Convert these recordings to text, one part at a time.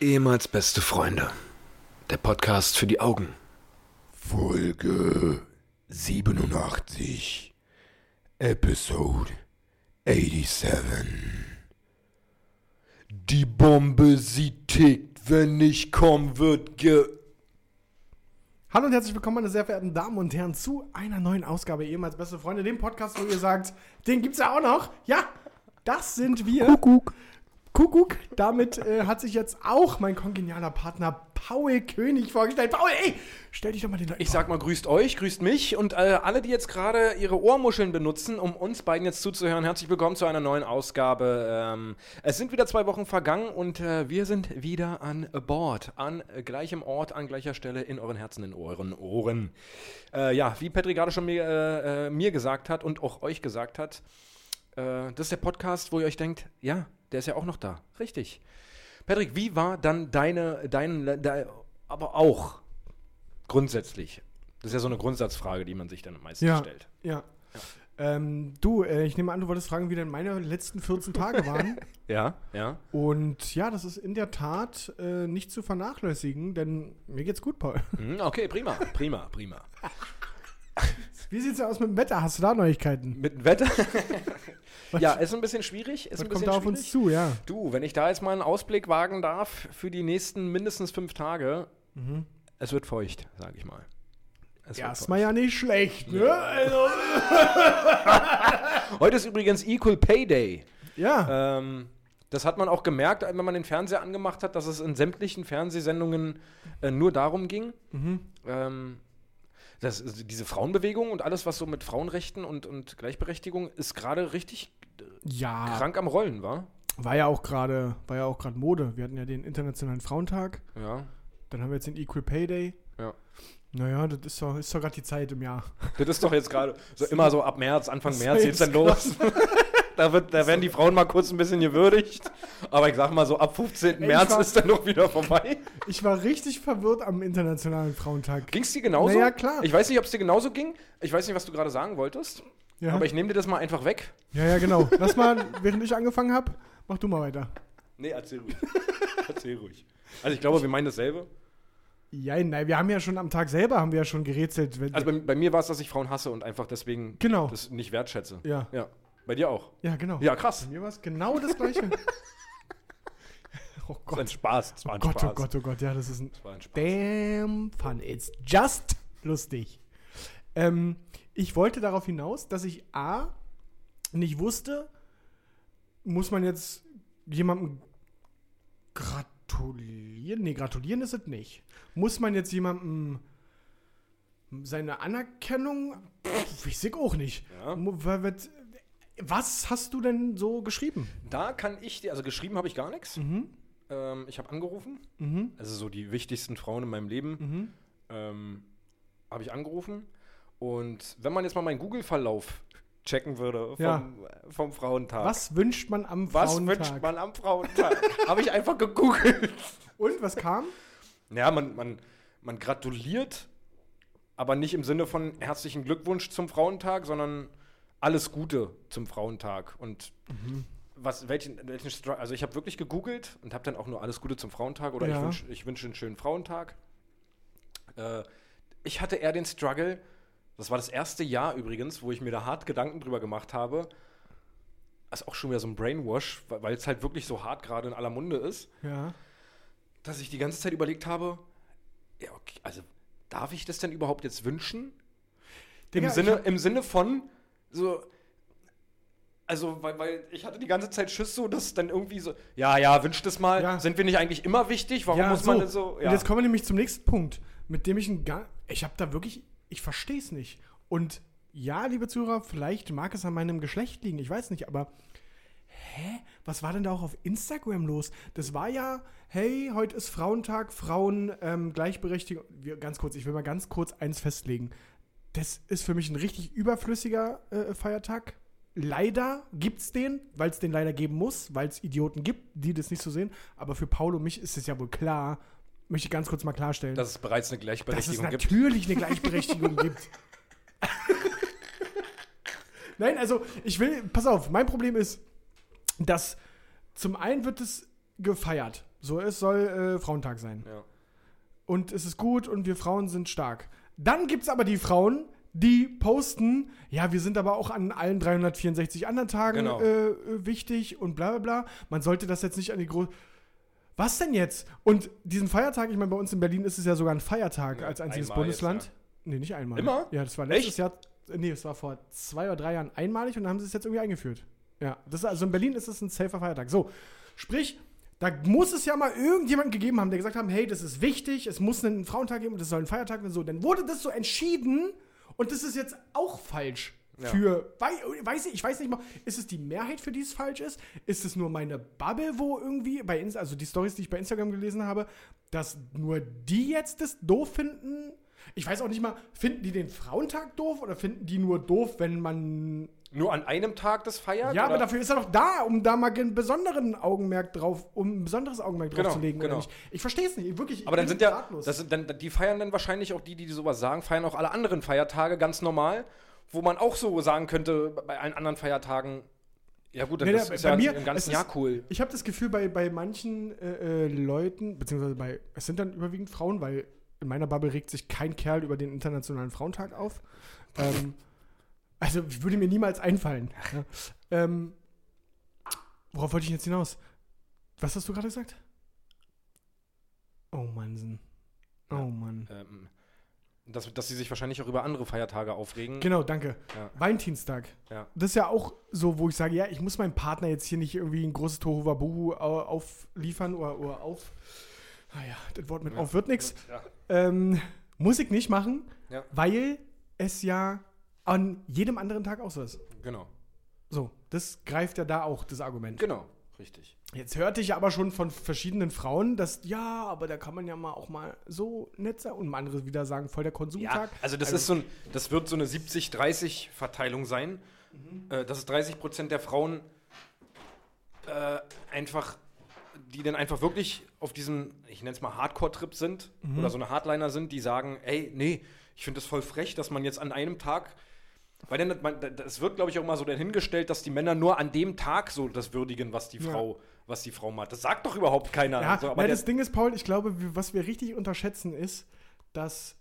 Ehemals beste Freunde. Der Podcast für die Augen. Folge 87. Episode 87. Die Bombe, sie tickt. Wenn ich komm, wird ge... Hallo und herzlich willkommen, meine sehr verehrten Damen und Herren, zu einer neuen Ausgabe ehemals beste Freunde, dem Podcast, wo ihr sagt, den gibt's ja auch noch. Ja, das sind wir. Kuckuck. Kuckuck. Damit äh, hat sich jetzt auch mein kongenialer Partner Paul König vorgestellt. Paul, ey, stell dich doch mal den Leuten Ich sag mal, grüßt euch, grüßt mich und äh, alle, die jetzt gerade ihre Ohrmuscheln benutzen, um uns beiden jetzt zuzuhören, herzlich willkommen zu einer neuen Ausgabe. Ähm, es sind wieder zwei Wochen vergangen und äh, wir sind wieder an Bord, an gleichem Ort, an gleicher Stelle, in euren Herzen, in euren Ohren. Äh, ja, wie Petri gerade schon mir, äh, äh, mir gesagt hat und auch euch gesagt hat, das ist der Podcast, wo ihr euch denkt, ja, der ist ja auch noch da. Richtig. Patrick, wie war dann deine, dein, dein aber auch grundsätzlich? Das ist ja so eine Grundsatzfrage, die man sich dann meistens Ja, stellt. ja. Ähm, du, äh, ich nehme an, du wolltest fragen, wie denn meine letzten 14 Tage waren. Ja, ja. Und ja, das ist in der Tat äh, nicht zu vernachlässigen, denn mir geht's gut, Paul. Hm, okay, prima, prima, prima. Wie sieht's denn aus mit dem Wetter? Hast du da Neuigkeiten? Mit dem Wetter? ja, ist ein bisschen schwierig. Ist Was ein kommt bisschen da auf schwierig. uns zu, ja? Du, wenn ich da jetzt mal einen Ausblick wagen darf für die nächsten mindestens fünf Tage, es wird feucht, sage ich mal. Es Erstmal ja nicht schlecht, ne? Also, feucht. Heute ist übrigens Equal Pay Day. ja. Ähm, das hat man auch gemerkt, wenn man den Fernseher angemacht hat, dass es in sämtlichen Fernsehsendungen äh, nur darum ging. Ähm, das, diese Frauenbewegung und alles, was so mit Frauenrechten und, und Gleichberechtigung ist gerade richtig ja, krank am Rollen, war? war ja auch gerade, war ja auch gerade Mode. Wir hatten ja den Internationalen Frauentag, Ja, dann haben wir jetzt den Equal Pay Day. ja. Naja, das ist doch, ist doch gerade die Zeit im Jahr. Das ist doch jetzt gerade so immer so ab März, Anfang März geht's dann los. da, wird, da werden die Frauen mal kurz ein bisschen gewürdigt. Aber ich sag mal so, ab 15. Ey, März war- ist dann noch wieder vorbei. Ich war richtig verwirrt am Internationalen Frauentag. Ging's dir genauso? Na ja, klar. Ich weiß nicht, ob es dir genauso ging. Ich weiß nicht, was du gerade sagen wolltest. Ja, Aber ich nehme dir das mal einfach weg. ja, ja, genau. Lass mal, während ich angefangen habe, mach du mal weiter. Nee, erzähl ruhig. erzähl ruhig. Also ich glaube, wir meinen dasselbe. Ja, nein, wir haben ja schon am Tag selber haben wir ja schon gerätselt. Also bei, bei mir war es, dass ich Frauen hasse und einfach deswegen Genau. das nicht wertschätze. ja, Ja. Bei dir auch. ja, genau. Ja, krass. Bei mir war es genau das Gleiche. oh Das war ein Gott. Spaß. Das war Oh ein Gott, Spaß. oh Gott, oh Gott, ja, das ist ein Das war ein Spaß. damn fun. It's just lustig. Ähm, ich wollte darauf hinaus, dass ich A, nicht wusste, muss man jetzt jemandem gratulieren? Nee, gratulieren ist es nicht. Muss man jetzt jemandem seine Anerkennung? Pff, Ich sehe auch nicht. Ja. Was hast du denn so geschrieben? Da kann ich dir, also geschrieben habe ich gar nichts. Mhm. Ähm, ich habe angerufen. Mhm. Also so die wichtigsten Frauen in meinem Leben Mhm. ähm, habe ich angerufen. Und wenn man jetzt mal meinen Google-Verlauf checken würde vom, Ja. vom Frauentag. Was wünscht man am Was Frauentag? wünscht man am Frauentag? habe ich einfach gegoogelt. Und was kam? Ja, man, man, man gratuliert, aber nicht im Sinne von herzlichen Glückwunsch zum Frauentag, sondern alles Gute zum Frauentag. Und was, welchen, welchen Stru- also ich habe wirklich gegoogelt und habe dann auch nur alles Gute zum Frauentag oder ich Ja. wünsche ich wünsch einen schönen Frauentag. Äh, ich hatte eher den Struggle, das war das erste Jahr übrigens, wo ich mir da hart Gedanken drüber gemacht habe. Das ist auch schon wieder so ein Brainwash, weil es halt wirklich so hart gerade in aller Munde ist Ja. dass ich die ganze Zeit überlegt habe, ja, okay, also darf ich das denn überhaupt jetzt wünschen? Im, ich Sinne, Im Sinne von so, also, weil, weil ich hatte die ganze Zeit Schiss so, dass dann irgendwie so, ja, ja, wünscht es mal. Ja. Sind wir nicht eigentlich immer wichtig? Warum ja, muss man das so? Und jetzt kommen wir nämlich zum nächsten Punkt, mit dem ich ein gar. Ich habe da wirklich. Ich verstehe es nicht. Und ja, liebe Zuhörer, vielleicht mag es an meinem Geschlecht liegen, ich weiß nicht, aber. Hä? Was war denn da auch auf Instagram los? Das war ja, hey, heute ist Frauentag, Frauen, ähm, Gleichberechtigung. Wir, ganz kurz, ich will mal ganz kurz eins festlegen. Das ist für mich ein richtig überflüssiger äh, Feiertag. Leider gibt's den, weil es den leider geben muss, weil es Idioten gibt, die das nicht so sehen. Aber für Paul und mich ist es ja wohl klar, möchte ich ganz kurz mal klarstellen, dass es bereits eine dass es Gleichberechtigung gibt. natürlich eine Gleichberechtigung gibt. Nein, also ich will, pass auf, mein Problem ist, dass zum einen wird es gefeiert. So, es soll äh, Frauentag sein. Ja. Und es ist gut und wir Frauen sind stark. Dann gibt es aber die Frauen, die posten, ja, wir sind aber auch an allen 364 anderen Tagen Genau. äh, äh, wichtig und bla bla bla. Man sollte das jetzt nicht an die große. Was denn jetzt? Und diesen Feiertag, ich meine, bei uns in Berlin ist es ja sogar ein Feiertag Ja, als einziges einmal Bundesland. jetzt, Nee, nicht einmal. Immer? Ja, das war letztes Echt? Jahr. Nee, es war vor zwei oder drei Jahren einmalig und dann haben sie es jetzt irgendwie eingeführt. Ja, das also in Berlin ist es ein safer Feiertag. So, sprich, da muss es ja mal irgendjemanden gegeben haben, der gesagt haben, hey, das ist wichtig, es muss einen Frauentag geben und das soll ein Feiertag werden. So, dann wurde das so entschieden und das ist jetzt auch falsch. Ja. Für, wei, weiß ich, ich weiß nicht mal, ist es die Mehrheit, für die es falsch ist? Ist es nur meine Bubble, wo irgendwie, bei Insta, also die Stories, die ich bei Instagram gelesen habe, dass nur die jetzt das doof finden? Ich weiß auch nicht mal, finden die den Frauentag doof oder finden die nur doof, wenn man. Nur an einem Tag das feiert? Ja, aber oder? dafür ist er doch da, um da mal einen besonderen Augenmerk drauf, um ein besonderes Augenmerk drauf Genau, zu legen. genau. Ich verstehe es nicht, wirklich. Aber dann sind ja, ratlos. das sind dann, die feiern dann wahrscheinlich auch die, die sowas sagen, feiern auch alle anderen Feiertage ganz normal, wo man auch so sagen könnte, bei allen anderen Feiertagen, ja gut, dann Nee, das nee, ist bei ja mir- im ganzen ist- Jahr cool. Ich habe das Gefühl, bei, bei manchen äh, äh, Leuten, beziehungsweise bei, es sind dann überwiegend Frauen, weil in meiner Bubble regt sich kein Kerl über den Internationalen Frauentag auf. ähm, also würde mir niemals einfallen. Ja. Ähm, worauf wollte ich jetzt hinaus? Was hast du gerade gesagt? Oh Mannsen. Oh Ja. Mann. Ähm, dass, dass sie sich wahrscheinlich auch über andere Feiertage aufregen. Genau, danke. Ja. Valentinstag. Ja. Das ist ja auch so, wo ich sage, ja, ich muss meinem Partner jetzt hier nicht irgendwie ein großes Tohuwabohu au- aufliefern oder, oder auf. Naja, das Wort mit auf wird nix. Ja. Ähm, muss ich nicht machen, weil es ja an jedem anderen Tag auch so ist. Genau. So, das greift ja da auch, das Argument. Genau, richtig. Jetzt hörte ich aber schon von verschiedenen Frauen, dass, ja, aber da kann man ja mal auch mal so nett sein. Und andere wieder sagen, voll der Ja, Konsumtag. also das ist so ein, das wird so eine 70-30-Verteilung sein. Äh, dass es 30 Prozent der Frauen äh, einfach, die dann einfach wirklich auf diesem, ich nenne es mal Hardcore-Trip sind oder so eine Hardliner sind, die sagen, ey, nee, ich finde das voll frech, dass man jetzt an einem Tag, weil dann, man, das wird, glaube ich, auch mal so dahingestellt, dass die Männer nur an dem Tag so das würdigen, was die Ja. Frau, was die Frau macht. Das sagt doch überhaupt keiner. Ja, so, na, der- das Ding ist, Paul, ich glaube, was wir richtig unterschätzen ist, dass,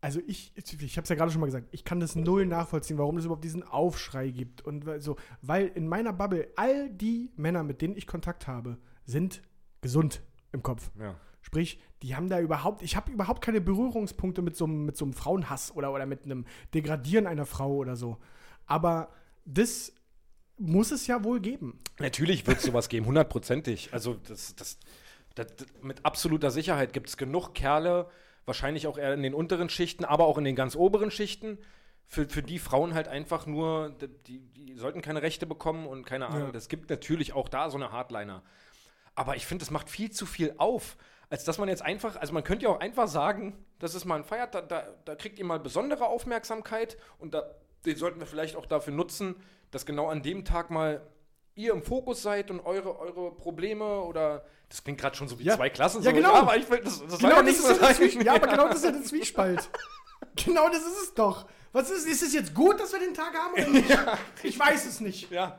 also ich, ich habe es ja gerade schon mal gesagt, ich kann das null nachvollziehen, warum es überhaupt diesen Aufschrei gibt und so, weil in meiner Bubble all die Männer, mit denen ich Kontakt habe, sind gesund im Kopf. ja. Sprich, die haben da überhaupt, ich habe überhaupt keine Berührungspunkte mit so, einem- mit so einem Frauenhass oder, oder mit einem Degradieren einer Frau oder so. Aber das muss es ja wohl geben. Natürlich wird es sowas geben, hundertprozentig. Also das, das, das, mit absoluter Sicherheit gibt es genug Kerle, wahrscheinlich auch eher in den unteren Schichten, aber auch in den ganz oberen Schichten, für, für die Frauen halt einfach nur, die, die sollten keine Rechte bekommen und keine Ahnung. Ja. Das gibt natürlich auch da so eine Hardliner. Aber ich finde, das macht viel zu viel auf, als dass man jetzt einfach, also man könnte ja auch einfach sagen, das ist mal ein Feiertag, da, da, kriegt ihr mal besondere Aufmerksamkeit und da, den sollten wir vielleicht auch dafür nutzen, dass genau an dem Tag mal ihr im Fokus seid und eure, eure Probleme oder das klingt gerade schon so wie Ja. zwei Klassen. Ja, so, genau. aber ich will, das, das Genau ja das nicht ist so ja, der sein. Zwie ja, aber genau das ist ja der Zwiespalt. genau das ist es doch. Was ist, ist es jetzt gut, dass wir den Tag haben oder nicht? Ich weiß es nicht. Ja.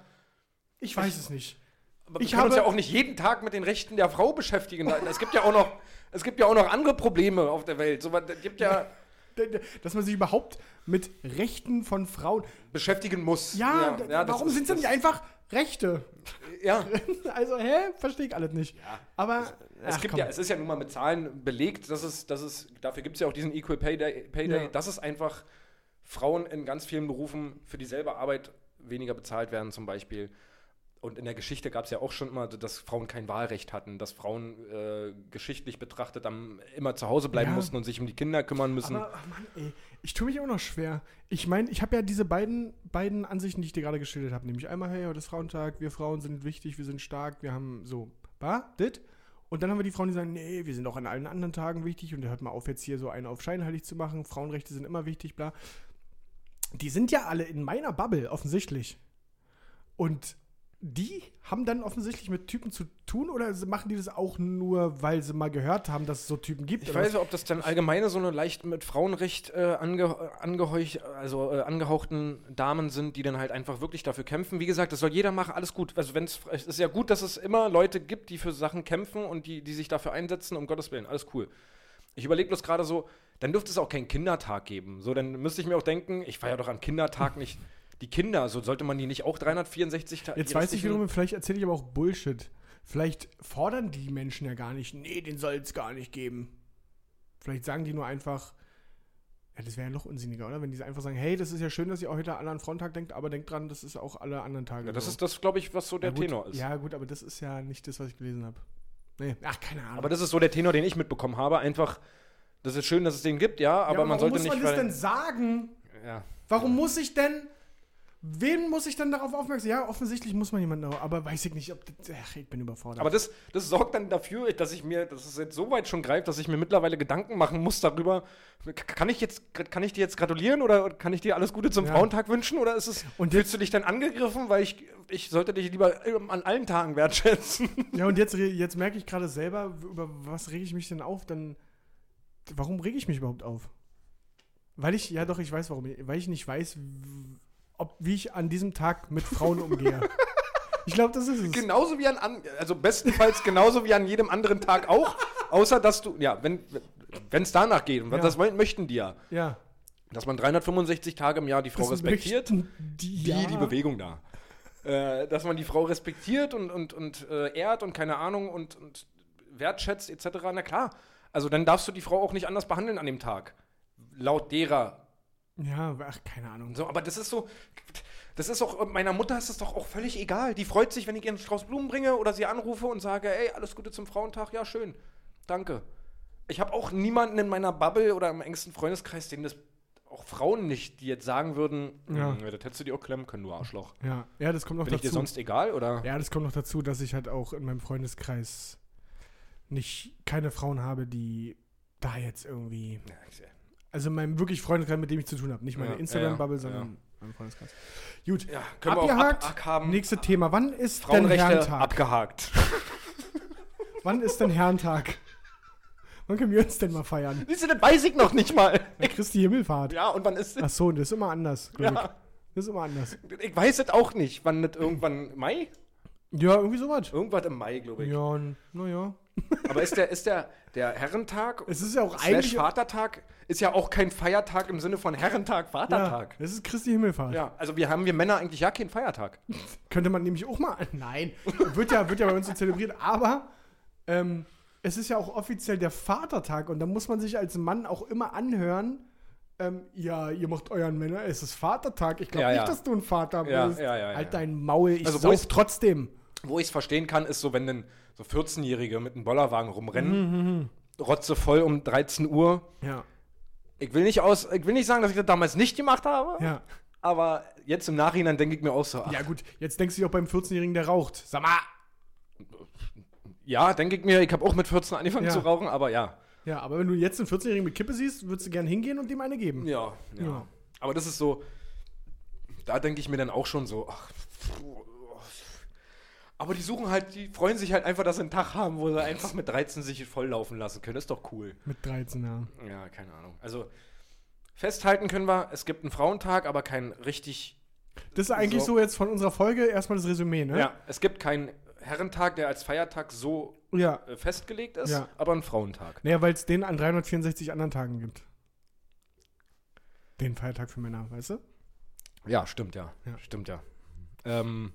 Ich weiß es nicht. Aber Ich wir können uns ja auch nicht jeden Tag mit den Rechten der Frau beschäftigen. Es gibt ja auch noch, es gibt ja auch noch andere Probleme auf der Welt. So, es gibt ja Dass man sich überhaupt mit Rechten von Frauen. beschäftigen muss. Ja, d- das warum sind sie das- nicht einfach Rechte? Ja, Also, hä? Verstehe ich alles nicht. Aber. es ach, gibt komm. ja, es ist ja nun mal mit Zahlen belegt, dass es, dass es, dafür gibt es ja auch diesen Equal Pay Day, Pay Day Ja. dass es einfach Frauen in ganz vielen Berufen für dieselbe Arbeit weniger bezahlt werden, zum Beispiel. Und in der Geschichte gab es ja auch schon immer, dass Frauen kein Wahlrecht hatten, dass Frauen äh, geschichtlich betrachtet dann immer zu Hause bleiben Ja. mussten und sich um die Kinder kümmern müssen. Aber, ach Mann, ey, ich tue mich auch noch schwer. Ich meine, ich habe ja diese beiden, beiden Ansichten, die ich dir gerade geschildert habe. Nämlich einmal, hey, heute ist Frauentag, wir Frauen sind wichtig, wir sind stark, wir haben so, bah, dit. Und dann haben wir die Frauen, die sagen, nee, wir sind auch an allen anderen Tagen wichtig und hört mal auf, jetzt hier so einen auf scheinheilig zu machen. Frauenrechte sind immer wichtig, bla. Die sind ja alle in meiner Bubble, offensichtlich. Und die haben dann offensichtlich mit Typen zu tun oder machen die das auch nur, weil sie mal gehört haben, dass es so Typen gibt? Ich weiß nicht, ob das dann allgemeine so eine leicht mit Frauenrecht äh, ange, angeheuch, also äh, angehauchten Damen sind, die dann halt einfach wirklich dafür kämpfen. Wie gesagt, das soll jeder machen, alles gut. Also wenn's, es ist ja gut, dass es immer Leute gibt, die für Sachen kämpfen und die, die sich dafür einsetzen, um Gottes Willen, alles cool. Ich überlege bloß gerade so, dann dürfte es auch keinen Kindertag geben. So, dann müsste ich mir auch denken, ich feiere doch am Kindertag nicht die Kinder, so sollte man die nicht auch 364 Tage. Jetzt weiß ich wiederum, vielleicht erzähle ich aber auch Bullshit. Vielleicht fordern die Menschen ja gar nicht, nee, den soll es gar nicht geben. Vielleicht sagen die nur einfach, ja, das wäre ja noch unsinniger, oder? Wenn die einfach sagen, hey, das ist ja schön, dass ihr auch heute alle an Frauentag denkt, aber denkt dran, das ist auch alle anderen Tage. Ja, das so. ist das, glaube ich, was so der ja, gut, Tenor ist. Ja, gut, aber das ist ja nicht das, was ich gelesen habe. Nee, ach, keine Ahnung. Aber das ist so der Tenor, den ich mitbekommen habe. Einfach, das ist schön, dass es den gibt, ja, aber ja, man warum sollte muss nicht. man das denn sagen? ja. Warum muss ich denn. Wen muss ich dann darauf aufmerksam? Ja, offensichtlich muss man jemanden, aber weiß ich nicht, ob das, Ach, ich bin überfordert. Aber das, das sorgt dann dafür, dass ich mir, dass es jetzt so weit schon greift, dass ich mir mittlerweile Gedanken machen muss darüber, kann ich jetzt, kann ich dir jetzt gratulieren oder kann ich dir alles Gute zum Ja. Frauentag wünschen oder ist es, Und fühlst du dich dann angegriffen, weil ich, ich sollte dich lieber ähm, an allen Tagen wertschätzen? Ja, und jetzt, jetzt merke ich gerade selber, über was rege ich mich denn auf? Dann, warum rege ich mich überhaupt auf? Weil ich, ja doch, ich weiß warum. Weil ich nicht weiß, ob, wie ich an diesem Tag mit Frauen umgehe. Ich glaube, das ist es. genauso wie an, also bestenfalls genauso wie an jedem anderen Tag auch, außer dass du, ja, wenn es danach geht, und Ja. das möchten die ja, Ja. dass man 365 Tage im Jahr die Frau Das respektiert. Die, ja. die Bewegung da. Äh, dass man die Frau respektiert und, und, und äh, ehrt und keine Ahnung und, und wertschätzt etc. Na klar. Also dann darfst du die Frau auch nicht anders behandeln an dem Tag. Laut derer. Ja, ach, keine Ahnung. So, aber das ist so. Das ist auch, meiner Mutter ist es doch auch völlig egal. Die freut sich, wenn ich ihr einen Strauß Blumen bringe oder sie anrufe und sage, ey, alles Gute zum Frauentag. Ja, schön. Danke. Ich habe auch niemanden in meiner Bubble oder im engsten Freundeskreis, denen das auch Frauen nicht, die jetzt sagen würden, Ja. "Hm, das hättest du dir auch klemmen können, du Arschloch. Ja, ja, das kommt noch Bin ich dir dazu. sonst egal, oder? Ja, das kommt noch dazu, dass ich halt auch in meinem Freundeskreis nicht keine Frauen habe, die da jetzt irgendwie. Ja, Also in meinem wirklich Freundeskreis, mit dem ich zu tun habe. Nicht meine Ja, Instagram-Bubble, ja, sondern ja. mein Freundeskreis. Gut, Ja, können wir auch abgehakt. ab-. Nächste Thema. Wann ist denn Herrentag? abgehakt. Wann ist denn Herrentag? Wann können wir uns denn mal feiern? Siehst du, das weiß ich noch nicht mal. Ja, Christi Himmelfahrt. Ja, und wann ist Ach das? so, das ist immer anders. ich. Ja, Das ist immer anders. ich weiß es auch nicht. Wann das irgendwann Mai? Ja, irgendwie sowas. Irgendwas im Mai, glaube ich. Ja, naja. Aber ist der, ist der, der Herrentag Es ist ja auch eigentlich. Vatertag ist ja auch kein Feiertag im Sinne von Herrentag, Ja, Vatertag. das ist Christi Himmelfahrt. Ja, also wir haben wir Männer eigentlich ja keinen Feiertag. Könnte man nämlich auch mal. Nein, wird ja, wird ja bei uns so zelebriert, aber ähm, es ist ja auch offiziell der Vatertag und da muss man sich als Mann auch immer anhören. Ähm, ja, ihr macht euren Männer, es ist Vatertag. Ich glaube Ja, nicht, ja. dass du ein Vater Ja, bist. ja, ja, ja. Halt dein Maul, ich Also sauf trotzdem. Wo ich es verstehen kann, ist so, wenn dann so 14-Jährige mit einem Bollerwagen Mhm, rumrennen, rotze voll um 13 Uhr. Ja, Ich will nicht aus, ich will nicht sagen, dass ich das damals nicht gemacht habe. ja. Aber jetzt im Nachhinein denke ich mir auch so, ach, Ja, gut, jetzt denkst du dich auch beim 14-Jährigen, der raucht. Sag mal. ja, denke ich mir, ich habe auch mit 14 angefangen Ja. zu rauchen, aber ja. Ja, aber wenn du jetzt einen 14-Jährigen mit Kippe siehst, würdest du gern hingehen und dem eine geben. Ja, ja. Ja. Aber das ist so, da denke ich mir dann auch schon so, ach, aber die suchen halt, die freuen sich halt einfach, dass sie einen Tag haben, wo sie einfach mit 13 sich volllaufen lassen können. Das ist doch cool. Mit 13 Jahren. Ja, keine Ahnung. Also festhalten können wir, es gibt einen Frauentag, aber kein richtig. Das ist eigentlich So. so, jetzt von unserer Folge erstmal das Resümee, ne? Ja, es gibt keinen Herrentag, der als Feiertag so Ja. äh, festgelegt ist, Ja. aber einen Frauentag. Naja, weil es den an 364 anderen Tagen gibt. Den Feiertag für Männer, weißt du? Ja, stimmt ja. Ja. Stimmt ja. Ähm,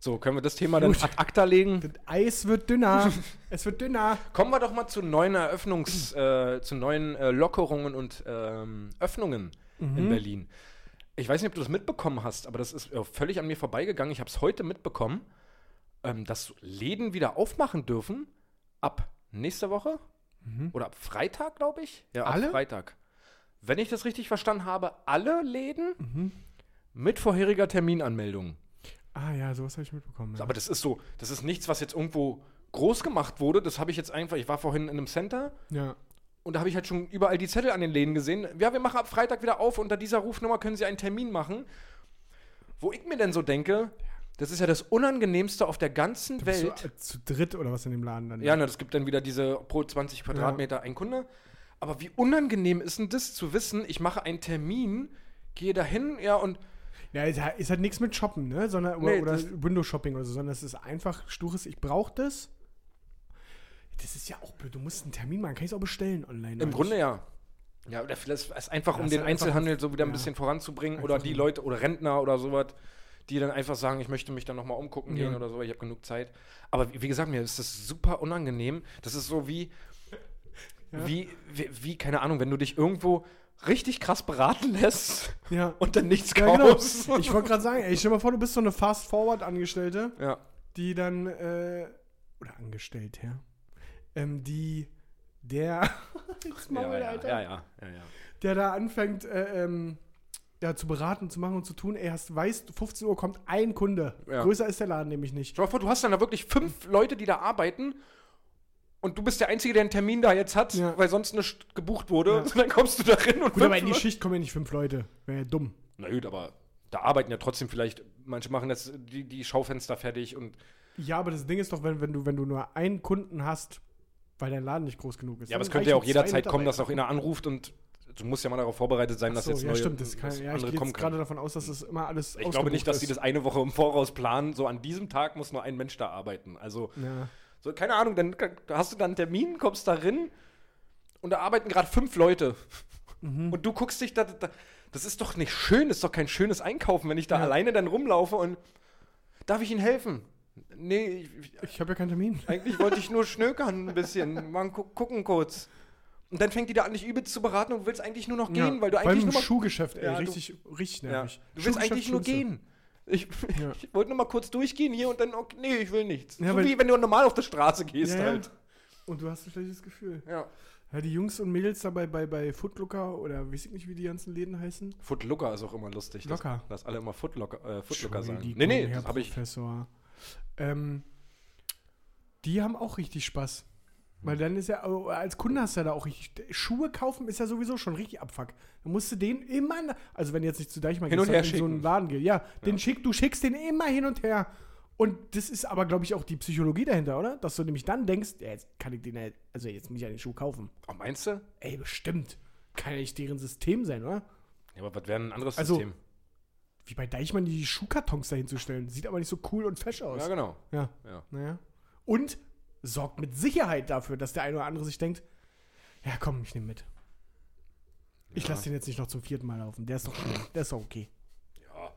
so, können wir das Thema dann ad acta legen? Das Eis wird dünner. es wird dünner. Kommen wir doch mal zu neuen Eröffnungs-, äh, zu neuen äh, Lockerungen und ähm, Öffnungen Mhm. in Berlin. Ich weiß nicht, ob du das mitbekommen hast, aber das ist äh, völlig an mir vorbeigegangen. Ich habe es heute mitbekommen, ähm, dass Läden wieder aufmachen dürfen ab nächster Woche oder ab Freitag, glaube ich. Ja, ab Mhm. Alle? Freitag. Wenn ich das richtig verstanden habe, alle Läden Mhm. mit vorheriger Terminanmeldung. Ah ja, sowas habe ich mitbekommen. Ja. Aber das ist so, das ist nichts, was jetzt irgendwo groß gemacht wurde. Das habe ich jetzt einfach, ich war vorhin in einem Center ja. und da habe ich halt schon überall die Zettel an den Läden gesehen. Ja, wir machen ab Freitag wieder auf. Unter dieser Rufnummer können Sie einen Termin machen. Wo ich mir denn so denke, Das ist ja das Unangenehmste auf der ganzen Welt. du, äh, zu dritt oder was in dem Laden dann? Ja, ne, das gibt dann wieder diese pro 20 Quadratmeter ein Kunde. Aber wie unangenehm ist denn das zu wissen, ich mache einen Termin, gehe dahin, ja, und Ja, es hat, es hat nichts mit Shoppen, ne? Sondern, oder, Nee, oder das- Windows-Shopping oder so, sondern es ist einfach stures, ich brauche das. Das ist ja auch blöd, du musst einen Termin machen, kann ich es auch bestellen online. im oder Grunde ja. Ja, oder vielleicht ist einfach, um ist den einfach- Einzelhandel so wieder ein ja. bisschen voranzubringen. Oder Einfach die ein- Leute, oder Rentner oder sowas, die dann einfach sagen, ich möchte mich dann nochmal umgucken Ja. gehen oder so, ich habe genug Zeit. Aber wie wie gesagt, mir ist das super unangenehm. Das ist so wie, Ja. wie, wie, wie, keine Ahnung, wenn du dich irgendwo richtig krass beraten lässt Ja. und dann nichts ja, genau. Ich wollte gerade sagen, ey, stell dir mal vor, du bist so eine Fast-Forward-Angestellte, Ja. die dann, äh, oder Angestellte, ja, ähm, die, der, Maul, Ja, ja, ja, der da anfängt, äh, ähm, ja, zu beraten, zu machen und zu tun, ey, hast, weißt, 15 Uhr kommt ein Kunde. Größer ist der Laden nämlich nicht. Stell dir vor, du hast dann da wirklich fünf Leute, die da arbeiten und du bist der Einzige, der einen Termin da jetzt hat, Ja. weil sonst nicht gebucht wurde. Ja. Und dann kommst du da rein und Gut, aber in die Schicht kommen ja nicht fünf Leute. Wäre ja dumm. Na gut, aber da arbeiten ja trotzdem vielleicht, manche machen jetzt die, die Schaufenster fertig und Ja, aber das Ding ist doch, wenn, wenn, du, wenn du nur einen Kunden hast, weil dein Laden nicht groß genug ist. ja, aber es könnte ja auch jederzeit kommen, dass auch einer anruft und du musst ja mal darauf vorbereitet sein, Ach dass so, jetzt ja, neue stimmt. Das kann, ja, ich andere gehe kommen jetzt gerade davon aus, dass das immer alles Ich glaube nicht, dass die ist. das eine Woche im Voraus planen, so an diesem Tag muss nur ein Mensch da arbeiten. Also, Ja. So, keine Ahnung, dann da hast du dann einen Termin, kommst da rein und da arbeiten gerade fünf Leute. Mhm. Und du guckst dich da, da, das ist doch nicht schön, das ist doch kein schönes Einkaufen, wenn ich da Ja. alleine dann rumlaufe und darf ich Ihnen helfen? Nee, ich, ich, habe ja keinen Termin. eigentlich wollte ich nur schnökern ein bisschen, mal gu gucken kurz. Und dann fängt die da an, dich übelst zu beraten und du willst eigentlich nur noch gehen, Ja, weil du eigentlich im nur mal Schuhgeschäft, ey, Ja, du- richtig, richtig ja. nervig. Du willst eigentlich nur gehen. Ich, Ja. ich wollte nur mal kurz durchgehen hier und dann, okay, nee, ich will nichts. Ja, so wie wenn du normal auf der Straße gehst Ja, halt. Und du hast ein schlechtes Gefühl. Ja. Ja, die Jungs und Mädels dabei bei, bei Footlooker oder weiß ich nicht, wie die ganzen Läden heißen. Footlooker ist auch immer lustig. dass- Locker. Dass, alle immer Footlooker, äh, Footlooker sagen. Nee, nee, Herr das habe ich. Professor. Ähm, die haben auch richtig Spaß. Weil dann ist ja, als Kunde hast du ja da auch richtig. Schuhe kaufen ist ja sowieso schon richtig Abfuck. Dann musst du den immer, also wenn du jetzt nicht zu Deichmann Hin und gehst, her in so einen. Laden gehst, ja, den schick, du schickst den immer hin und her. Und das ist aber, glaube ich, auch die Psychologie dahinter, oder? Dass du nämlich dann denkst, ja, jetzt kann ich den, ja- also jetzt muss ich ja den Schuh kaufen. Oh, meinst du? Ey, bestimmt. Kann ja nicht deren System sein, oder? Ja, aber was wäre ein anderes Also, System? Wie bei Deichmann die Schuhkartons dahin zu stellen. Sieht aber nicht so cool und fesch aus. Ja, genau. Ja. Ja. Naja. Und sorgt mit Sicherheit dafür, dass der eine oder andere sich denkt, ja komm, ich nehme mit. Ich Ja. lasse den jetzt nicht noch zum vierten Mal laufen. Der ist doch cool. Der ist doch okay. Ja.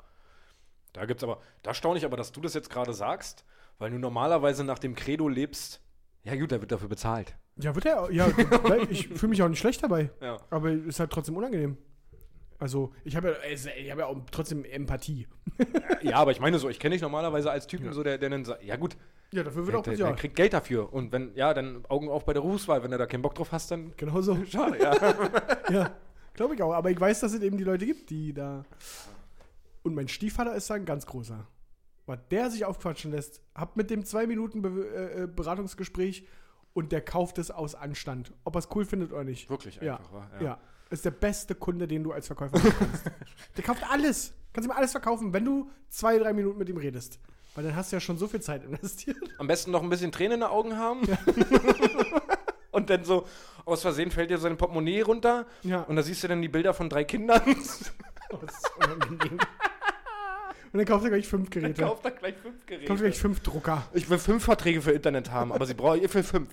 Da gibt's aber, da staune ich aber, dass du das jetzt gerade sagst, weil du normalerweise nach dem Credo lebst. Ja, gut, der wird dafür bezahlt. Ja, wird er. Ja, ich fühle mich auch nicht schlecht dabei. Ja. Aber ist halt trotzdem unangenehm. Also, ich habe ja, ich habe ja auch trotzdem Empathie. Ja, aber ich meine so, ich kenne dich normalerweise als Typen, so der, der dann sagt, ja gut, Ja, dafür wird der, auch der, ja. der kriegt Geld dafür. Und wenn, ja, dann Augen auf bei der Berufswahl, wenn du da keinen Bock drauf hast, dann Genau so. schade, ja. Ja, glaube ich auch. Aber ich weiß, dass es eben die Leute gibt, die da. Und mein Stiefvater ist da ein ganz großer. Was der sich aufquatschen lässt, hab mit dem zwei Minuten Be äh, äh, Beratungsgespräch und der kauft es aus Anstand. Ob er es cool findet oder nicht. Wirklich Ja. einfach, wa? Ja. Ist der beste Kunde, den du als Verkäufer kannst. der kauft alles. Kannst ihm alles verkaufen, wenn du zwei, drei Minuten mit ihm redest. Weil dann hast du ja schon so viel Zeit investiert. Am besten noch ein bisschen Tränen in den Augen haben. Und dann so, aus Versehen fällt dir sein Portemonnaie runter. Ja. Und da siehst du dann die Bilder von drei Kindern. Das ist unangenehm. Und dann kauft er gleich fünf Dann Geräte. kauft er gleich fünf Geräte. Kauft er gleich fünf Drucker. Ich will fünf Verträge für Internet haben, aber sie brauchen ihr will fünf.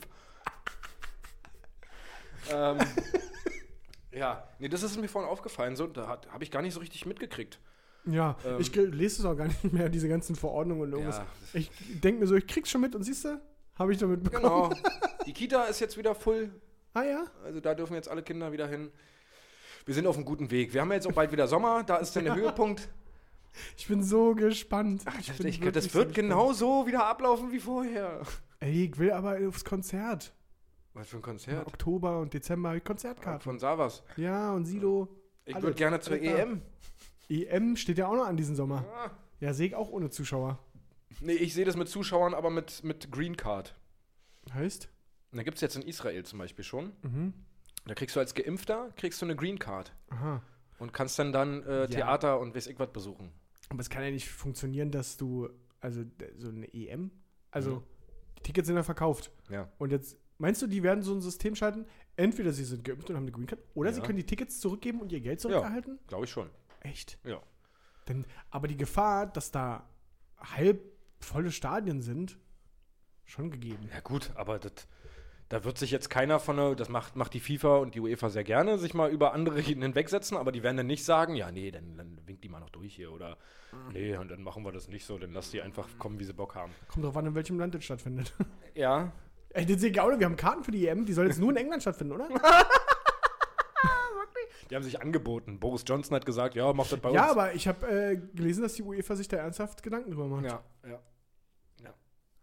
ähm, ja, nee, das ist mir vorhin aufgefallen. So, da habe ich gar nicht so richtig mitgekriegt. Ja, Ähm, ich lese es auch gar nicht mehr, diese ganzen Verordnungen und irgendwas. Ja, Ich denke mir so, ich krieg's schon mit und siehst du, habe ich damit bekommen. genau. Die Kita ist jetzt wieder voll. Ah ja? Also da dürfen jetzt alle Kinder wieder hin. Wir sind auf einem guten Weg. Wir haben ja jetzt auch bald wieder Sommer. Da ist dann der Höhepunkt. Ich bin so gespannt. Ach, ich, wirklich das so wird gespannt. genau so wieder ablaufen wie vorher. Ey, ich will aber aufs Konzert. Was für ein Im Konzert? Oktober und Dezember habe ich Konzertkarten. Von Savas. Ja, und Silo. Ich würde gerne zur. EM. EM steht ja auch noch an diesen Sommer. Ja, sehe ich auch ohne Zuschauer. Nee, ich sehe das mit Zuschauern, aber mit, mit Green Card. Heißt? Und da gibt es jetzt in Israel zum Beispiel schon. Mhm. Da kriegst du als Geimpfter kriegst du eine Green Card Aha. und kannst dann dann äh. Theater und weiß ich was besuchen. Aber es kann ja nicht funktionieren, dass du also so eine EM, also Mhm. die Tickets sind ja verkauft. Ja. Und jetzt, meinst du, die werden so ein System schalten? Entweder sie sind geimpft und haben eine Green Card, oder sie Ja. können die Tickets zurückgeben und ihr Geld zurückerhalten? Glaube ich schon. Echt? Ja. Denn, aber die Gefahr, dass da halb volle Stadien sind, schon gegeben. Ja, gut, aber das, da wird sich jetzt keiner von der, das macht, macht die FIFA und die UEFA sehr gerne, sich mal über andere hinwegsetzen, aber die werden dann nicht sagen, ja, nee, dann, dann winkt die mal noch durch hier oder nee, und dann machen wir das nicht so, dann lass die einfach kommen, wie sie Bock haben. Kommt drauf an, in welchem Land es stattfindet. Ja, Ey, das ist egal, wir haben Karten für die EM, die soll jetzt nur in England stattfinden, oder? die haben sich angeboten. Boris Johnson hat gesagt, ja, mach das bei ja, uns. aber ich habe äh, gelesen, dass die UEFA sich da ernsthaft Gedanken drüber macht. ja, ja.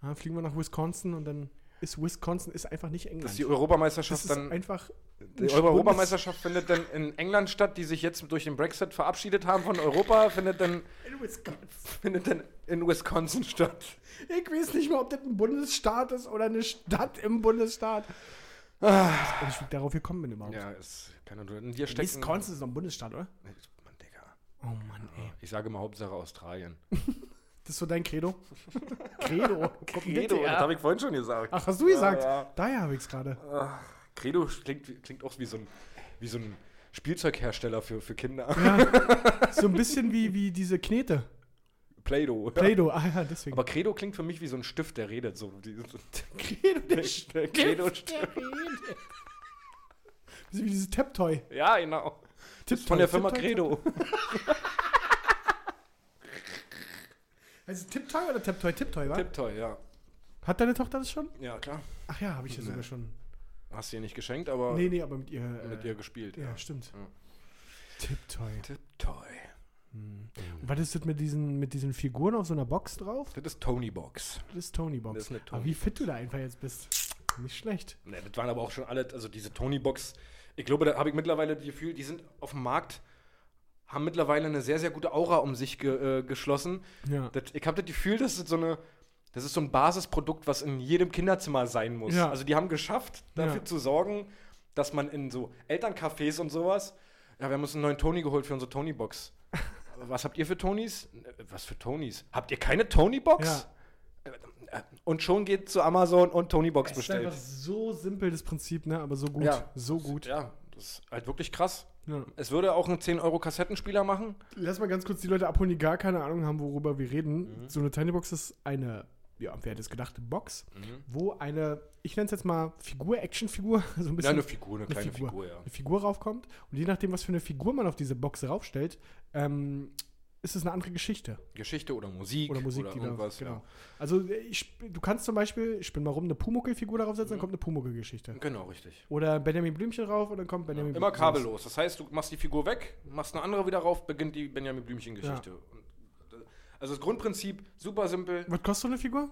Ah, fliegen wir nach Wisconsin und dann ist Wisconsin ist einfach nicht England. Dass die das Europameisterschaft ist dann einfach Die Europameisterschaft findet dann in England statt, die sich jetzt durch den Brexit verabschiedet haben von Europa, findet dann, in Wisconsin. findet dann in Wisconsin statt. Ich weiß nicht mal, ob das ein Bundesstaat ist oder eine Stadt im Bundesstaat. Ah. Ich ich darauf gekommen bin überhaupt. Ja, ist keine Ahnung. Hier stecken. Wisconsin ist doch ein Bundesstaat, oder? Mann, Digga. Oh Mann, ey. Ich sage mal Hauptsache Australien. Das ist so dein Credo? Credo. Credo, das habe ich vorhin schon gesagt. Ach, hast du gesagt? ja. Daher habe ich es gerade. Credo klingt, klingt auch wie so ein, wie so ein Spielzeughersteller für, für Kinder. So ein bisschen wie, wie diese Knete. Play-Doh. Play-Doh, ah ja, deswegen. Aber Credo klingt für mich wie so ein Stift, der redet. So, Credo, der der Credo-Stift. Bisschen wie dieses Tap-Toy. Ja, genau. Ist von der Firma Credo. Es Tip-Toy oder Tap-Toy? Tip-Toy, wa? Tipptoy, ja. Hat deine Tochter das schon? Ja, klar. Ach ja, habe ich ja Nee. sogar schon. Hast du ihr nicht geschenkt, aber Nee, nee, aber mit ihr. Äh, mit ihr gespielt. Ja, stimmt. Ja. Tip-Toy. Tipptoy. Und was ist das mit diesen, mit diesen Figuren auf so einer Box drauf? Das ist Tony Box. Das ist Tony Box. Das ist eine aber wie fit du da einfach jetzt bist. Nicht schlecht. Ne, das waren aber auch schon alle, also diese Tony Box. Ich glaube, da habe ich mittlerweile das Gefühl, die sind auf dem Markt, haben mittlerweile eine sehr, sehr gute Aura um sich ge, äh, geschlossen. Ja. Das, ich habe das Gefühl, das ist so eine. Das ist so ein Basisprodukt, was in jedem Kinderzimmer sein muss. Ja. Also die haben geschafft, dafür Ja. zu sorgen, dass man in so Elterncafés und sowas, ja, wir haben uns einen neuen Tony geholt für unsere Tony-Box. Was habt ihr für Tonys? Was für Tonys? Habt ihr keine Tony-Box? Ja. Äh, Und schon geht zu Amazon und Tony-Box Es ist bestellt. einfach so simpel, das Prinzip, ne? Aber so gut. Ja. So gut. Ja, das ist halt wirklich krass. Ja. Es würde auch einen 10-Euro-Kassettenspieler machen. Lass mal ganz kurz die Leute abholen, die gar keine Ahnung haben, worüber wir reden. Mhm. So eine Tiny Box ist eine, ja, wer hätte es gedacht, Box, Mhm. wo eine, ich nenne es jetzt mal Figur, Actionfigur, so ein Ja, bisschen. eine Figur, eine eine kleine Figur. Figur, ja. eine Figur raufkommt. Und je nachdem, was für eine Figur man auf diese Box raufstellt, ähm, ist es eine andere Geschichte. Geschichte oder Musik Oder Musik, die da. irgendwas. Genau. Ja. Also ich, du kannst zum Beispiel, ich bin mal rum, eine Pumuckl-Figur darauf Mhm. setzen, dann kommt eine Pumuckl-Geschichte. Genau, richtig. Oder Benjamin Blümchen rauf und dann kommt Benjamin Immer Blümchen. kabellos. Das heißt, du machst die Figur weg, machst eine andere wieder rauf, beginnt die Benjamin Blümchen-Geschichte. Äh, Also das Grundprinzip super simpel. Was kostet so eine Figur?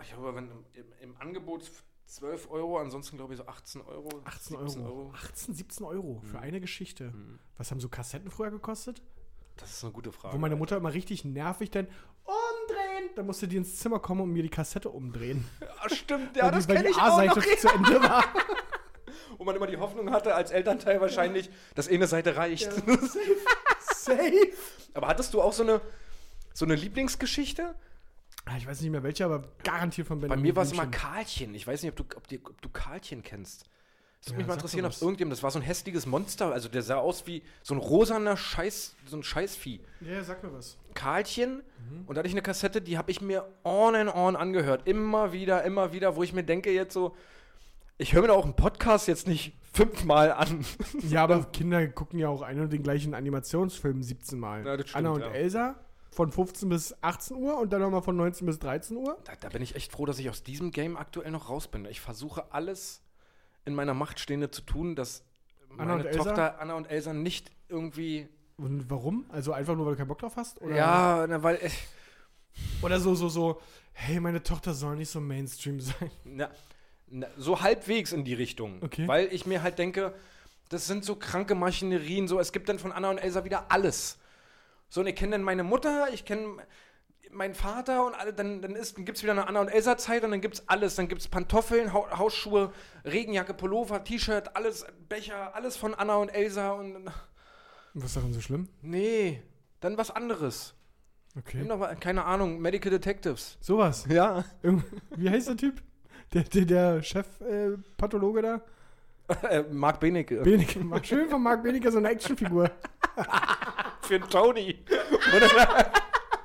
Ich glaube, wenn im, im, Angebot 12 Euro, ansonsten glaube ich so 18 Euro. 18 17 Euro. 18, 17 Euro Mhm. für eine Geschichte. Was haben so Kassetten früher gekostet? Das ist eine gute Frage. Wo meine Mutter immer richtig nervig dann umdrehen. Dann musste die ins Zimmer kommen und mir die Kassette umdrehen. Ja, stimmt, ja, das kenne ich auch noch. Zu Ende war. Wo man immer die Hoffnung hatte, als Elternteil wahrscheinlich, dass eine Seite reicht. Safe. Aber hattest du auch so eine, so eine Lieblingsgeschichte? Ah, Ich weiß nicht mehr welche, aber garantiert von Bei Benjamin mir war es immer. Karlchen. Ich weiß nicht, ob du, ob, die, ob du Karlchen kennst. Das würde Ja, mich mal interessieren, ob irgendjemand, das war so ein hässliches Monster, also der sah aus wie so ein rosaner Scheiß, so ein Scheißvieh. Ja, sag mir was. Karlchen Mhm. und da hatte ich eine Kassette, die habe ich mir on and on angehört. Immer wieder, immer wieder, wo ich mir denke jetzt so, ich höre mir da auch einen Podcast jetzt nicht fünfmal an. Ja, aber Kinder gucken ja auch einen und den gleichen Animationsfilm 17 Mal. Ja, das stimmt, Anna und ja. Elsa von 15 bis 18 Uhr und dann nochmal von 19 bis 13 Uhr. Da, da bin ich echt froh, dass ich aus diesem Game aktuell noch raus bin. Ich versuche alles in meiner Macht Stehende zu tun, dass Anna meine Elsa? Tochter Anna und Elsa nicht irgendwie. Und warum? Also einfach nur, weil du keinen Bock drauf hast? Oder, Ja, na, weil. Äh, Oder so, so, so, hey, meine Tochter soll nicht so Mainstream sein. na, na, so halbwegs in die Richtung. Okay. Weil ich mir halt denke, das sind so kranke Maschinerien. So, es gibt dann von Anna und Elsa wieder alles. So, und ich kenne dann meine Mutter, ich kenne meinen Vater und alle, dann, dann, ist- dann gibt es wieder eine Anna und Elsa-Zeit und dann gibt es alles. Dann gibt es Pantoffeln, ha Hausschuhe, Regenjacke, Pullover, T-Shirt, alles, Becher, alles von Anna und Elsa und. Was ist daran so schlimm? Nee, dann was anderes. Okay. Mal, keine Ahnung, Medical Detectives. Sowas. Ja. Wie heißt der Typ? Der, der, der Chef-Pathologe äh, da? Äh, Mark Benecke. Benecke. Schön von Mark Benecke so eine Actionfigur. Für den Tony. Oder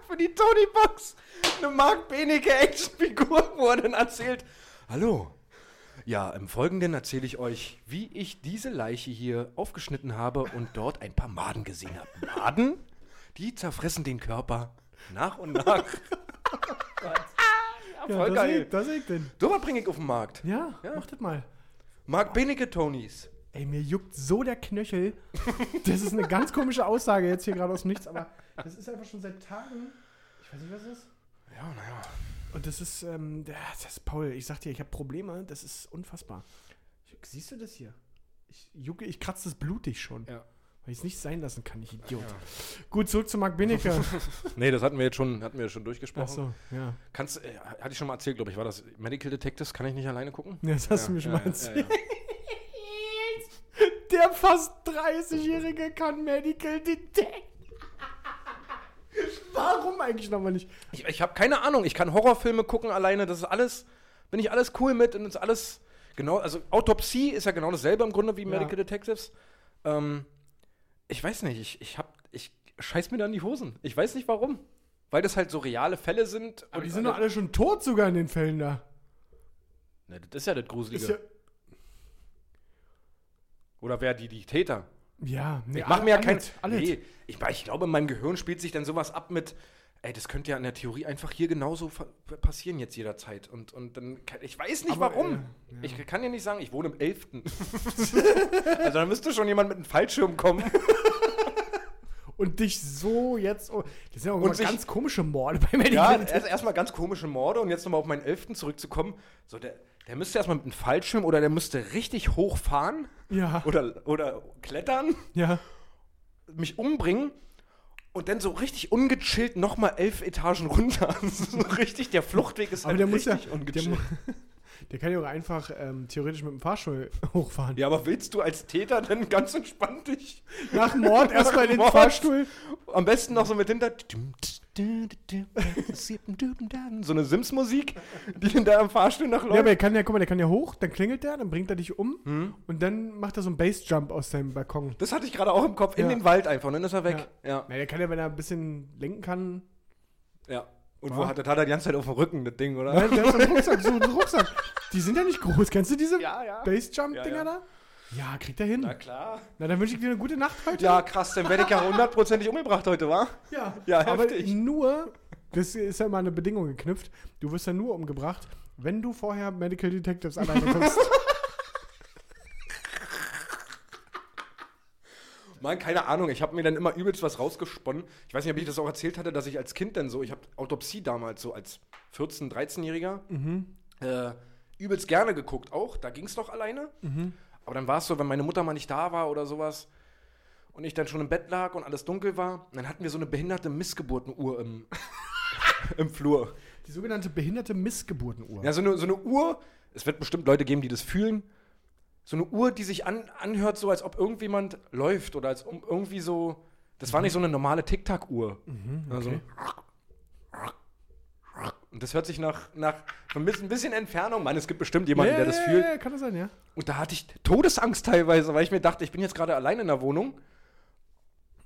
für die Tony-Box. Eine Mark Benecke Actionfigur, wo er dann erzählt, Hallo. Ja, im Folgenden erzähle ich euch, wie ich diese Leiche hier aufgeschnitten habe und dort ein paar Maden gesehen habe. Maden? Die zerfressen den Körper nach und nach. Ja, voll das geil. sehe das ich denn. So was bringe ich auf den Markt. Ja, Ja. mach das mal. Mark Benecke Tonys. Ey, mir juckt so der Knöchel. Das ist eine ganz komische Aussage jetzt hier gerade aus dem Nichts, aber das ist einfach schon seit Tagen. Ich weiß nicht, was es ist. Ja, naja. Und das ist, ähm, das ist Paul, ich sag dir, ich habe Probleme, das ist unfassbar. Siehst du das hier? Ich jucke, ich kratze das blutig schon. Ja. Weil ich es nicht sein lassen kann, ich Idiot. Gut, zurück zu Marc Benecke. Nee, das hatten wir jetzt schon, hatten wir schon durchgesprochen. Achso, ja. Kannst, äh, hatte ich schon mal erzählt, glaube ich, war das Medical Detectives? Kann ich nicht alleine gucken? Ja, Das hast Ja, du mir schon ja, mal ja, erzählt. ja, Der fast 30-Jährige kann Medical Detect. Warum eigentlich nochmal nicht? Ich, ich habe keine Ahnung. Ich kann Horrorfilme gucken alleine. Das ist alles, bin ich alles cool mit und das ist alles genau. Also Autopsie ist ja genau dasselbe im Grunde wie Ja. Medical Detectives. Ähm, ich weiß nicht. Ich, ich hab, ich scheiß mir da in die Hosen. Ich weiß nicht warum. Weil das halt so reale Fälle sind. Aber die sind doch alle schon tot sogar in den Fällen da. Ne, das ist ja das Gruselige. Ist ja, Oder wer die, die Täter? ja, nee, Ich mache mir ja kein. alles. Nee, ich, ich glaube, in meinem Gehirn spielt sich dann sowas ab mit. Ey, das könnte ja in der Theorie einfach hier genauso passieren jetzt jederzeit. Und, und dann, kann, ich weiß nicht Aber, warum. äh, ja. Ich kann ja nicht sagen, ich wohne im 11. also da müsste schon jemand mit einem Fallschirm kommen. Und dich so jetzt. Oh, das sind ja auch immer sich- ganz komische Morde bei Medical ja, Detect. erst erstmal ganz komische Morde und jetzt nochmal auf meinen 11. zurückzukommen. So, der, der müsste erstmal mit einem Fallschirm oder der müsste richtig hoch fahren Ja, oder, oder klettern. ja. mich umbringen und dann so richtig ungechillt nochmal elf Etagen runter. so richtig, der Fluchtweg ist Aber halt der muss ja. richtig Der, ungechillt. mu- der kann ja auch einfach ähm, theoretisch mit dem Fahrstuhl hochfahren. ja, aber willst du als Täter dann ganz entspannt dich Nach Mord erstmal in den. Fahrstuhl. am besten noch so mit hinter so eine Sims-Musik, die dann da im Fahrstuhl noch Ja, aber er kann ja, guck mal, der kann ja hoch, dann klingelt der, dann bringt er dich um Hm? und dann macht er so einen Bassjump aus seinem Balkon. Das hatte ich gerade auch im Kopf, in Ja. den Wald einfach, und dann ist er weg. Ja, Na, der kann ja, wenn er ein bisschen lenken kann. ja. Und Ja. wo hat, das hat er die ganze Zeit auf dem Rücken, das Ding, oder? Nein, der hat so einen Rucksack, so einen Rucksack. Die sind ja nicht groß. Kennst du diese Ja, ja. Bassjump-Dinger Ja, ja. da? Ja, kriegt er hin. Na Na, klar. dann wünsche ich dir eine gute Nacht heute. Ja, krass, dann werde ich ja hundertprozentig umgebracht heute, wa? ja. Ja, aber heftig. nur, das ist ja mal eine Bedingung geknüpft, du wirst ja nur umgebracht, wenn du vorher Medical Detectives guckst. Mann, keine Ahnung. Ich habe mir dann immer übelst was rausgesponnen. Ich weiß nicht, ob ich das auch erzählt hatte, dass ich als Kind dann so, ich habe Autopsie damals so als 14-, 13-Jähriger äh, übelst gerne geguckt auch. Da ging es doch alleine. Aber dann war es so, wenn meine Mutter mal nicht da war oder sowas und ich dann schon im Bett lag und alles dunkel war, dann hatten wir so eine behinderte Missgeburtenuhr im, im Flur. Die sogenannte behinderte Missgeburtenuhr. Ja, so eine, so eine Uhr, es wird bestimmt Leute geben, die das fühlen. So eine Uhr, die sich an, anhört, so als ob irgendjemand läuft oder als um irgendwie so. Das war nicht so eine normale Tic-Tac-Uhr. also, okay. Und das hört sich nach, nach ein bisschen, Entfernung, Mann, es gibt bestimmt jemanden, der das fühlt. Ja, kann das sein, ja. Und da hatte ich Todesangst teilweise, weil ich mir dachte, ich bin jetzt gerade allein in der Wohnung.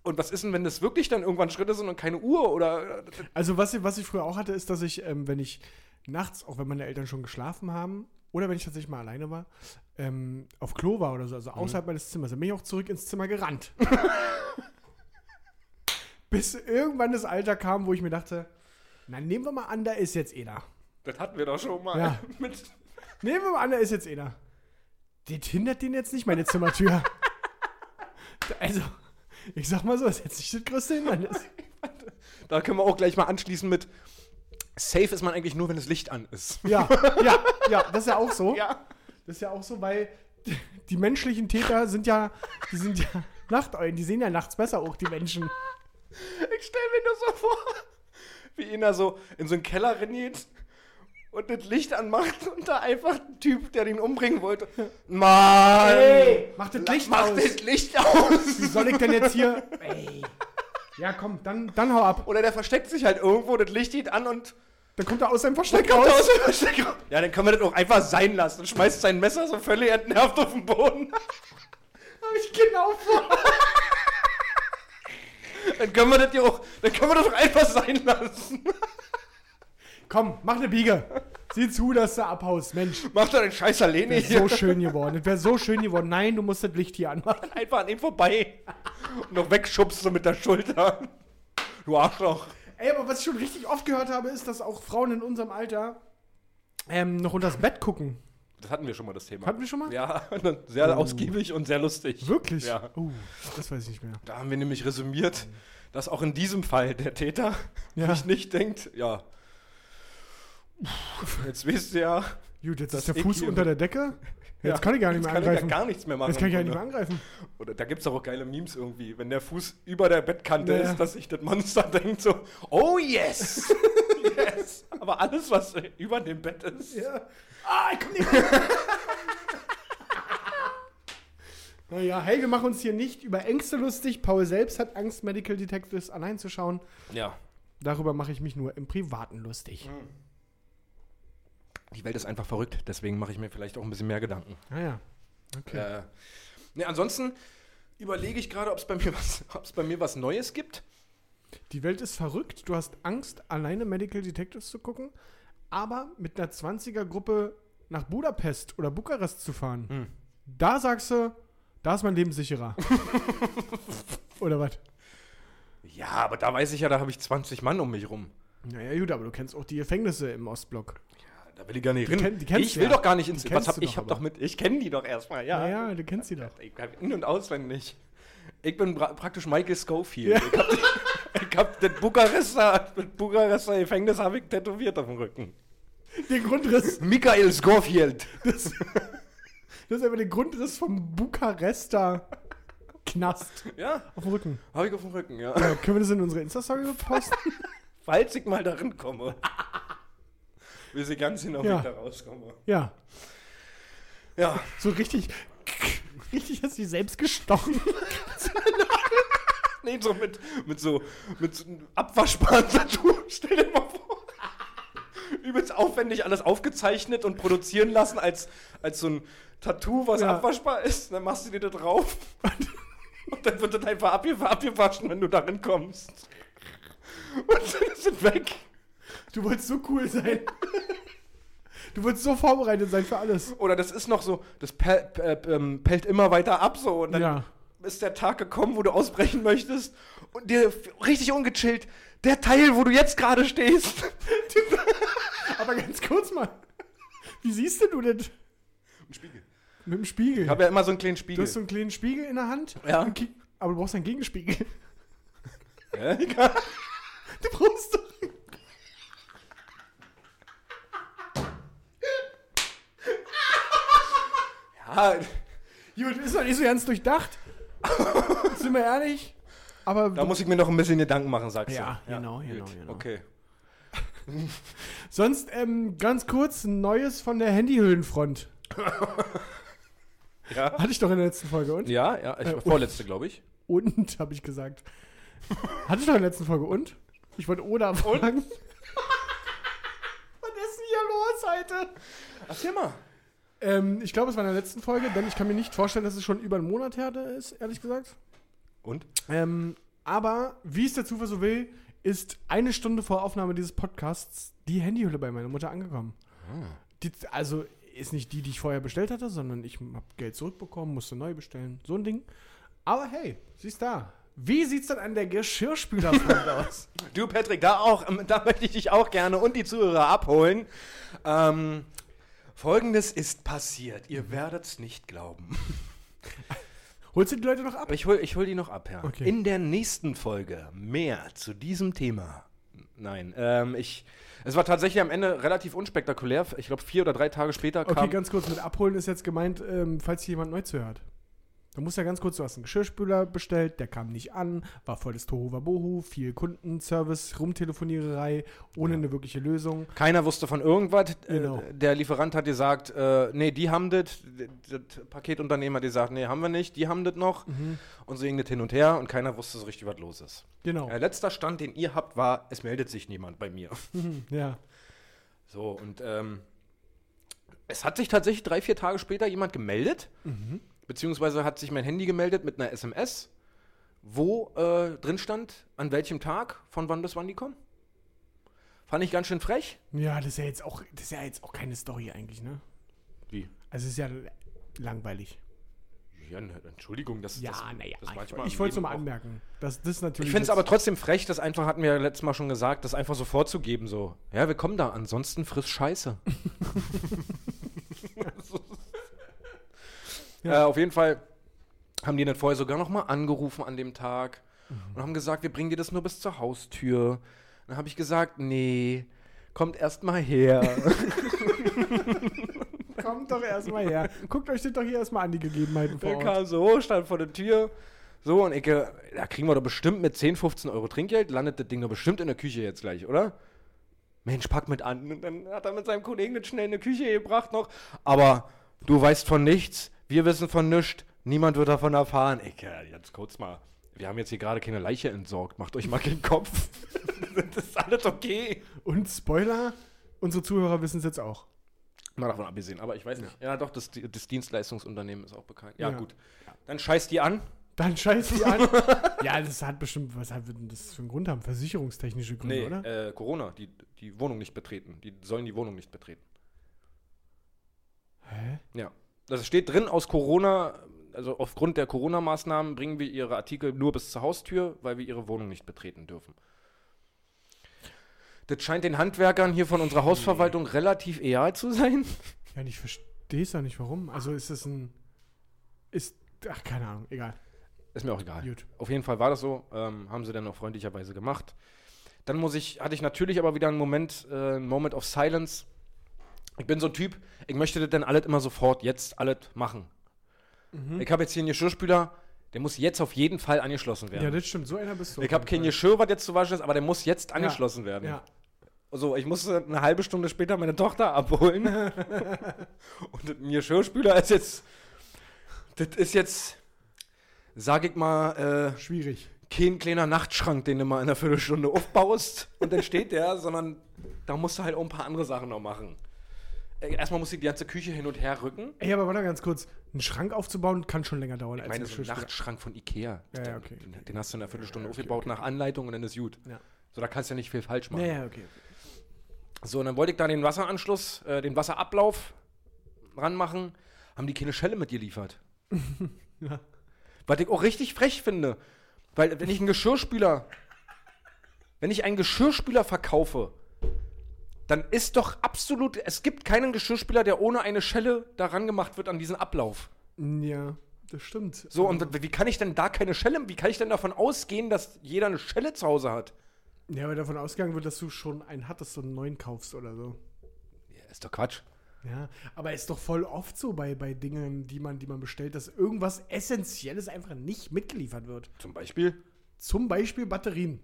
Und was ist denn, wenn das wirklich dann irgendwann Schritte sind und keine Uhr oder. Also was, ich- was ich früher auch hatte, ist, dass ich, ähm, wenn ich nachts, auch wenn meine Eltern schon geschlafen haben, oder wenn ich tatsächlich mal alleine war, ähm, auf Klo war oder so, also außerhalb meines Zimmers, dann bin ich auch zurück ins Zimmer gerannt. Bis irgendwann das Alter kam, wo ich mir dachte, na nehmen wir mal an, da ist jetzt einer. Das hatten wir doch schon mal. Ja. Nehmen wir mal an, da ist jetzt einer. Das hindert den jetzt nicht, meine Zimmertür. also, ich sag mal so, das ist jetzt nicht das größte Hindernis. da können wir auch gleich mal anschließen mit. Safe ist man eigentlich nur, wenn das Licht an ist. Ja, ja, ja, das ist ja auch so. Ja. Das ist ja auch so, weil die menschlichen Täter sind ja, die sind ja Nachteulen, die sehen ja nachts besser auch, die Menschen. Ich stell mir nur so vor, wie ihn da so in so einen Keller rennt und das Licht anmacht und da einfach ein Typ, der den umbringen wollte. Mann! Ey, mach das Licht mach aus. das Licht aus! Wie soll ich denn jetzt hier. Ey. Ja, komm, dann, dann hau ab. Oder der versteckt sich halt irgendwo, das Licht geht an und Dann kommt er aus seinem dann Versteck er raus. aus dem Versteck raus. Ja, dann können wir das auch einfach sein lassen und schmeißt sein Messer so völlig entnervt auf den Boden. Hab ich genau vor. Dann können wir das ja auch, dann können wir das doch einfach sein lassen. Komm, mach eine Biege. Sieh zu, dass du abhaust, Mensch. Mach doch den scheiß Alene Das hier. wäre so schön geworden. Das wäre so schön geworden. Nein, du musst das Licht hier anmachen. Einfach an ihm vorbei. Und noch wegschubst du mit der Schulter. Du Arschloch. Ey, aber was ich schon richtig oft gehört habe, ist, dass auch Frauen in unserem Alter ähm, noch unter das Bett gucken. Das hatten wir schon mal, das Thema. Hatten wir schon mal? Ja, sehr ausgiebig und sehr lustig. Wirklich? Ja. Oh, das weiß ich nicht mehr. Da haben wir nämlich resümiert, dass auch in diesem Fall der Täter Ja. sich nicht denkt, ja, jetzt weißt du ja, Gut, jetzt ist der Fuß unter der Decke. Jetzt ja, kann ich gar nicht jetzt mehr kann ich angreifen. ja gar nichts mehr machen. Jetzt kann ich ja nicht mehr angreifen. Oder da gibt es auch geile Memes irgendwie, wenn der Fuß über der Bettkante Ja, ja. ist, dass sich das Monster denkt so, oh yes, yes. Aber alles, was über dem Bett ist, Ja. Ah, ich komm nicht. Naja, hey, wir machen uns hier nicht über Ängste lustig. Paul selbst hat Angst, Medical Detectives allein zu schauen. ja, Darüber mache ich mich nur im Privaten lustig. die Welt ist einfach verrückt, deswegen mache ich mir vielleicht auch ein bisschen mehr Gedanken. Naja. Okay. Äh, ne, ansonsten überlege ich gerade, ob es bei, mir was- ob's bei mir was Neues gibt. Die Welt ist verrückt. Du hast Angst, alleine Medical Detectives zu gucken, aber mit einer 20er-Gruppe nach Budapest oder Bukarest zu fahren. Hm. Da sagst du, da ist mein Leben sicherer. oder was? Ja, aber da weiß ich ja, da habe ich 20 Mann um mich rum. Naja, gut, aber du kennst auch die Gefängnisse im Ostblock. Da will ich gar nicht Die hin. kenn- die ich will ja. doch gar nicht ins. Die Was hab ich? doch hab doch mit. Ich kenne die doch erstmal, ja. Naja, du kennst sie doch. Ich in- und auswendig. Ich bin pra praktisch Michael Schofield. Ja. Ich hab, ich hab das Bukarester, das Bukarester Gefängnis habe ich tätowiert auf dem Rücken. Den Grundriss, Michael Schofield. das, das ist einfach der Grundriss vom Bukarester Knast Ja, auf dem Rücken. habe ich auf dem Rücken, ja. Ja, können wir das in unsere Insta-Story posten? Falls ich mal darin komme. Wie sie ganz genau, wie Ja. ich da rauskomme. Ja, Ja. so richtig, richtig hast du dich selbst gestochen. Nee, so mit, mit so, mit so einem Abwaschbahn-Tattoo. Stell dir mal vor. Übelst aufwendig alles aufgezeichnet und produzieren lassen als, als so ein Tattoo, was Ja. abwaschbar ist. Dann machst du dir da drauf. Und dann wird das einfach abge abgewaschen, wenn du darin kommst. Und dann ist es weg. Du wolltest so cool sein. Du wolltest so vorbereitet sein für alles. Oder das ist noch so, das ähm, pellt immer weiter ab so. Und dann Ja. Ist der Tag gekommen, wo du ausbrechen möchtest. Und dir richtig ungechillt, der Teil, wo du jetzt gerade stehst. Aber ganz kurz mal. Wie siehst denn du das? Im Spiegel. Mit dem Spiegel. Ich habe ja immer so einen kleinen du Spiegel. hast so einen kleinen Spiegel in der Hand. Ja. Aber du brauchst einen Gegenspiegel. Ja, egal. Du brauchst doch. ja, Gut, ist doch nicht so ganz durchdacht. Sind wir ehrlich? Aber da muss ich mir noch ein bisschen Gedanken machen, sagst Ja, du. genau, gut. genau, genau. Okay. sonst ähm, ganz kurz ein Neues von der Handyhüllenfront. Ja, Hatte ich doch in der letzten Folge. Und? ja, ja ich, Äh, vorletzte, glaube ich. Und, habe ich gesagt. Hatte ich doch in der letzten Folge. Und? Ich wollte Oder fragen. Was ist denn hier los heute? Erzähl mal. Ähm, ich glaube, es war in der letzten Folge, denn ich kann mir nicht vorstellen, dass es schon über einen Monat her ist, ehrlich gesagt. Und? Ähm, aber, wie es der Zufall so will, ist eine Stunde vor Aufnahme dieses Podcasts die Handyhülle bei meiner Mutter angekommen. Die, also ist nicht die, die ich vorher bestellt hatte, sondern ich habe Geld zurückbekommen, musste neu bestellen. So ein Ding. Aber hey, sie ist da. Wie sieht's denn an der Geschirrspülerfront aus? Du, Patrick, da auch, ähm, da möchte ich dich auch gerne und die Zuhörer abholen. Ähm, Folgendes ist passiert. Ihr werdet's nicht glauben. Holst du die Leute noch ab? Ich hol, ich hol die noch ab, ja. Okay. In der nächsten Folge mehr zu diesem Thema. Nein, ähm, ich. Es war tatsächlich am Ende relativ unspektakulär. Ich glaube, vier oder drei Tage später Okay, kam. ganz kurz, mit abholen ist jetzt gemeint, ähm, falls hier jemand neu zuhört. Du musst ja ganz kurz, du hast einen Geschirrspüler bestellt, der kam nicht an, war voll das Tohuwabohu, viel Kundenservice, Rumtelefoniererei, ohne eine wirkliche Lösung. Keiner wusste von irgendwas. Genau. Äh, der Lieferant hat gesagt, äh, nee, die haben das. Das Paketunternehmen hat gesagt, nee, haben wir nicht, die haben das noch. Und so ging das hin und her und keiner wusste so richtig, was los ist. Genau. Der letzter Stand, den ihr habt, war, es meldet sich niemand bei mir. Ja. So, und ähm, es hat sich tatsächlich drei, vier Tage später jemand gemeldet, beziehungsweise hat sich mein Handy gemeldet mit einer SMS, wo äh, drin stand, an welchem Tag, von wann bis wann die kommen. Fand ich ganz schön frech. Ja, das ist ja jetzt auch, das ist ja jetzt auch keine Story eigentlich, ne? Wie? Also es ist ja langweilig. Ja, ne, Entschuldigung, das, das, naja. das Ich, manchmal ich wollte es Leben nur mal auch- anmerken. Dass das natürlich Ich finde es aber trotzdem frech, das einfach, hatten wir ja letztes Mal schon gesagt, das einfach so vorzugeben, so. Ja, wir kommen da, ansonsten friss Scheiße. ja. äh, auf jeden Fall haben die dann vorher sogar noch mal angerufen an dem Tag und haben gesagt, wir bringen dir das nur bis zur Haustür. Dann habe ich gesagt, nee, kommt erst mal her. Kommt doch erstmal her. Guckt euch das doch hier erstmal an, die Gegebenheiten vor Der kam so, stand vor der Tür. So, und ich, da kriegen wir doch bestimmt mit 10, 15 Euro Trinkgeld, landet das Ding doch bestimmt in der Küche jetzt gleich, oder? Mensch, pack mit an. Und dann hat er mit seinem Kollegen das schnell in die Küche gebracht noch. Aber du weißt von nichts, wir wissen von nichts, niemand wird davon erfahren. Ich, äh, jetzt kurz mal. Wir haben jetzt hier gerade keine Leiche entsorgt. Macht euch mal keinen Kopf. das ist alles okay. Und Spoiler, unsere Zuhörer wissen es jetzt auch. Mal davon abgesehen, aber ich weiß nicht. Ja, doch, das, das Dienstleistungsunternehmen ist auch bekannt. Ja, Ja. gut. Dann scheiß die an. Dann scheiß die an. ja, das hat bestimmt, was hat denn das für einen Grund haben? Versicherungstechnische Gründe, Nee, oder? äh, Corona, die, die Wohnung nicht betreten. Die sollen die Wohnung nicht betreten. Hä? Ja. Das steht drin aus Corona, also aufgrund der Corona-Maßnahmen bringen wir ihre Artikel nur bis zur Haustür, weil wir ihre Wohnung nicht betreten dürfen. Das scheint den Handwerkern hier von unserer Hausverwaltung relativ egal zu sein. Ja, ich verstehe es ja nicht, warum. Also ist das ein. Ist. Ach, keine Ahnung, egal. Ist mir auch egal. Gut. Auf jeden Fall war das so. Ähm, haben sie dann auch freundlicherweise gemacht. Dann muss ich, hatte ich natürlich aber wieder einen Moment, äh, einen Moment of Silence. Ich bin so ein Typ, ich möchte das dann alles immer sofort jetzt alles machen. Ich habe jetzt hier einen Geschirrspüler, der muss jetzt auf jeden Fall angeschlossen werden. Ja, das stimmt. So einer bist du. ich habe kein Geschirr, was jetzt zu waschen ist, aber der muss jetzt angeschlossen werden. Ja. So, ich musste eine halbe Stunde später meine Tochter abholen. Und das Geschirrspüler ist jetzt, das ist jetzt, sag ich mal, äh, Schwierig. kein kleiner Nachtschrank, den du mal in einer Viertelstunde aufbaust und dann steht der, sondern da musst du halt auch ein paar andere Sachen noch machen. Äh, Erstmal muss ich die ganze Küche hin und her rücken. Ey, aber warte ganz kurz. Einen Schrank aufzubauen kann schon länger dauern Ich meine, ein so ein. Nachtschrank von Ikea. Ja, ja, Den- okay. Den, den hast du in einer Viertelstunde aufgebaut nach Anleitung und dann ist gut. Ja. So, da kannst du ja nicht viel falsch machen. Ja, ja, okay. So, und dann wollte ich da den Wasseranschluss, äh, den Wasserablauf ranmachen, haben die keine Schelle mitgeliefert. Ja. Was ich auch richtig frech finde. Weil, wenn ich einen Geschirrspüler, wenn ich einen Geschirrspüler verkaufe, dann ist doch absolut, es gibt keinen Geschirrspüler, der ohne eine Schelle daran gemacht wird an diesen Ablauf. Ja, das stimmt. So, und wie kann ich denn da keine Schelle, wie kann ich denn davon ausgehen, dass jeder eine Schelle zu Hause hat? Ja, weil davon ausgegangen wird, dass du schon einen hattest, so einen neuen kaufst oder so. Ja, ist doch Quatsch. Ja, aber ist doch voll oft so bei, bei Dingen, die man, die man bestellt, dass irgendwas Essentielles einfach nicht mitgeliefert wird. Zum Beispiel? Zum Beispiel Batterien.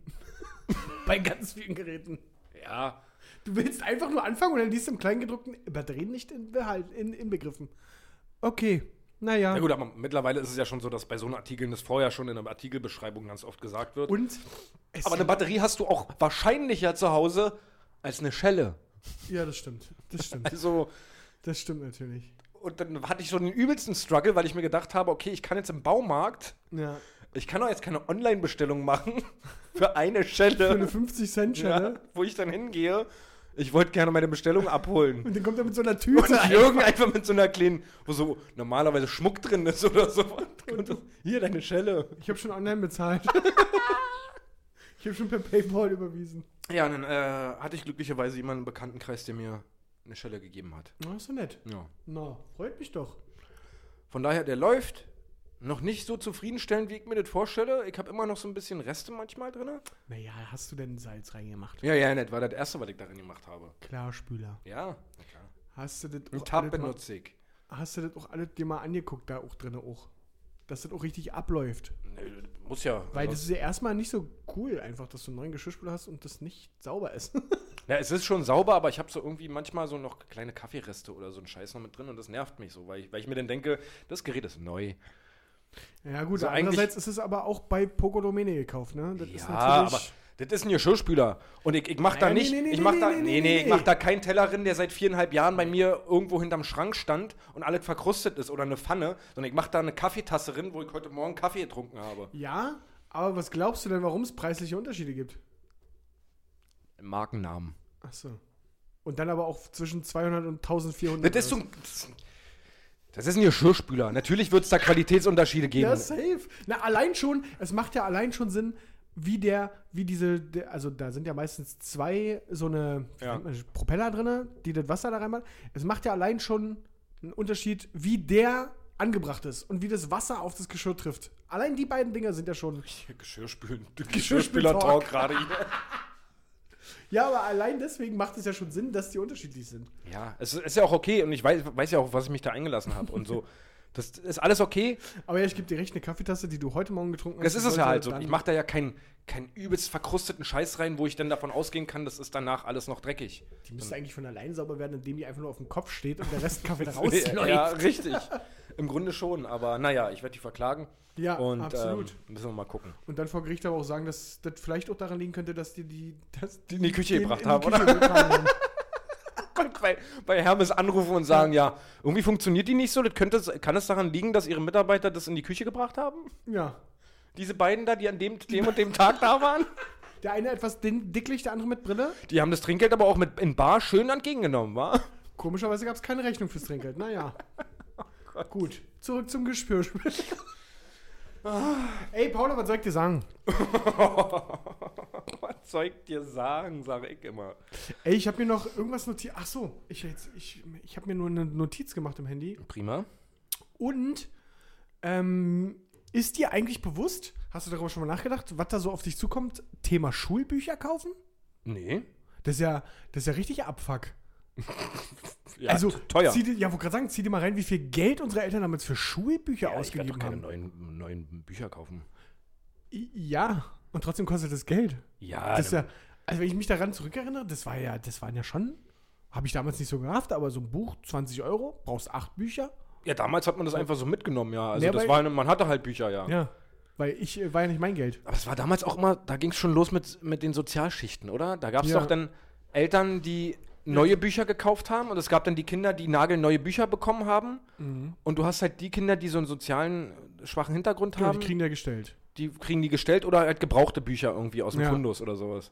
bei ganz vielen Geräten. Ja. Du willst einfach nur anfangen und dann liest du im Kleingedruckten Batterien nicht in, Behalt, in, inbegriffen. Okay, naja. Na gut, aber mittlerweile ist es ja schon so, dass bei so einem Artikel das vorher schon in der Artikelbeschreibung ganz oft gesagt wird. Und es aber eine Batterie hast du auch wahrscheinlicher zu Hause als eine Schelle. Ja, das stimmt. Das stimmt. Also, Das stimmt natürlich. und dann hatte ich so den übelsten Struggle, weil ich mir gedacht habe, okay, ich kann jetzt im Baumarkt, Ja. Ich kann doch jetzt keine Online-Bestellung machen für eine Schelle. Für eine 50 Cent ja, Schelle. wo ich dann hingehe. Ich wollte gerne meine Bestellung abholen. Und dann kommt er mit so einer Und Tüte. Jürgen einfach mit so einer kleinen, wo so normalerweise Schmuck drin ist oder so. Und das- Hier deine Schelle. Ich habe schon online bezahlt. ich habe schon per PayPal überwiesen. Ja, und dann äh, hatte ich glücklicherweise jemanden im Bekanntenkreis, der mir eine Schelle gegeben hat. Na, ist so nett. Ja. Na, freut mich doch. Von daher, der läuft. Noch nicht so zufriedenstellend, wie ich mir das vorstelle. Ich habe immer noch so ein bisschen Reste manchmal drin. Naja, hast du denn Salz reingemacht? Ja, ja, nett. War das erste, was ich darin gemacht habe. Klarspüler. Ja, na klar. Hast du das Ein auch Tab alles mal, benutze ich. hast du das auch alles dir mal angeguckt, da auch drin auch? dass das auch richtig abläuft. Nee, muss ja. Weil das sonst- ist ja erstmal nicht so cool, einfach, dass du einen neuen Geschirrspüler hast und das nicht sauber ist. ja, es ist schon sauber, aber ich habe so irgendwie manchmal so noch kleine Kaffeereste oder so einen Scheiß noch mit drin und das nervt mich so, weil ich, weil ich mir dann denke, das Gerät ist neu. Ja, gut, So eigentlich- andererseits ist es aber auch bei Poco Domene gekauft, ne? Das ist Ja, aber natürlich. das ist ein Geschirrspüler. Und ich, ich mach da nicht, ich mach da, nee, nee, ich mach da keinen Teller drin, der seit viereinhalb Jahren bei mir irgendwo hinterm Schrank stand und alles verkrustet ist oder eine Pfanne, sondern ich mach da eine Kaffeetasse drin, wo ich heute Morgen Kaffee getrunken habe. Ja, aber was glaubst du denn, warum es preisliche Unterschiede gibt? Markennamen. Ach so. Und dann aber auch zwischen 200 und 1400. Das ist so ein, das- ist ein Geschirrspüler. Natürlich wird es da Qualitätsunterschiede geben. Ja, safe. Na, allein schon, es macht ja allein schon Sinn, wie der, wie diese, also da sind ja meistens zwei so eine Ja. Propeller drin, die das Wasser da reinmachen. Es macht ja allein schon einen Unterschied, wie der angebracht ist und wie das Wasser auf das Geschirr trifft. Allein die beiden Dinger sind ja schon. Geschirrspülen. Geschirrspüler-Talk gerade hier. Ja, aber allein deswegen macht es ja schon Sinn, dass die unterschiedlich sind. Ja, es ist ja auch okay und ich weiß, weiß ja auch, was ich mich da eingelassen habe und so. Das ist alles okay. Aber ja, ich gebe dir recht, eine Kaffeetasse, die du heute Morgen getrunken hast. Das ist es ja halt so. Ich mache da ja keinen keinen übelst verkrusteten Scheiß rein, wo ich dann davon ausgehen kann, das ist danach alles noch dreckig. Die müsste eigentlich von allein sauber werden, indem die einfach nur auf dem Kopf steht und der Rest Kaffee da rausläuft. ja, richtig. Im Grunde schon, aber naja, ich werde die verklagen. Ja, und, absolut. Ähm, müssen wir mal gucken. Und dann vor Gericht aber auch sagen, dass das vielleicht auch daran liegen könnte, dass die die, dass Die in die Küche gebracht haben, oder? bei, bei Hermes anrufen und sagen, ja, irgendwie funktioniert die nicht so. Das könnte, kann es daran liegen, dass ihre Mitarbeiter das in die Küche gebracht haben? Ja. Diese beiden da, die an dem, dem und dem Tag da waren? Der eine etwas din- dicklich, der andere mit Brille. Die haben das Trinkgeld aber auch mit in Bar schön entgegengenommen, wa? Komischerweise gab es keine Rechnung fürs Trinkgeld. Naja. Oh Gut. Zurück zum Gespür. Ey, Paula, was soll ich dir sagen? Was soll ich dir sagen, sage ich immer. Ey, ich habe mir noch irgendwas notiert. Ach so, ich, jetzt- ich, ich habe mir nur eine Notiz gemacht im Handy. Prima. Und ähm, ist dir eigentlich bewusst, hast du darüber schon mal nachgedacht, was da so auf dich zukommt? Thema Schulbücher kaufen? Nee. Das ist ja, das ist ja richtig Abfuck. Ja, also, teuer. Zieh ja, wollte gerade sagen, zieh dir mal rein, wie viel Geld unsere Eltern damals für Schulbücher ja, ich werde doch ausgegeben keine haben. neuen, neuen Bücher kaufen. Ja, und trotzdem kostet das Geld. Ja, Das ist ja, also wenn ich mich daran zurückerinnere, das war ja, das waren ja schon, habe ich damals nicht so gehabt, aber so ein Buch, 20 Euro, brauchst acht Bücher. ja, damals hat man das einfach so mitgenommen, ja. Also Ja, das war, eine- man hatte halt Bücher, ja. Ja. Weil ich, äh, war ja nicht mein Geld. Aber es war damals auch immer, da ging es schon los mit, mit den Sozialschichten, oder? Da gab es Ja. doch dann Eltern, die neue Bücher gekauft haben und es gab dann die Kinder, die nagelneue Bücher bekommen haben. Und du hast halt die Kinder, die so einen sozialen, äh, schwachen Hintergrund Genau, haben, die kriegen ja gestellt. die kriegen die gestellt oder halt gebrauchte Bücher irgendwie aus dem Ja. Fundus oder sowas.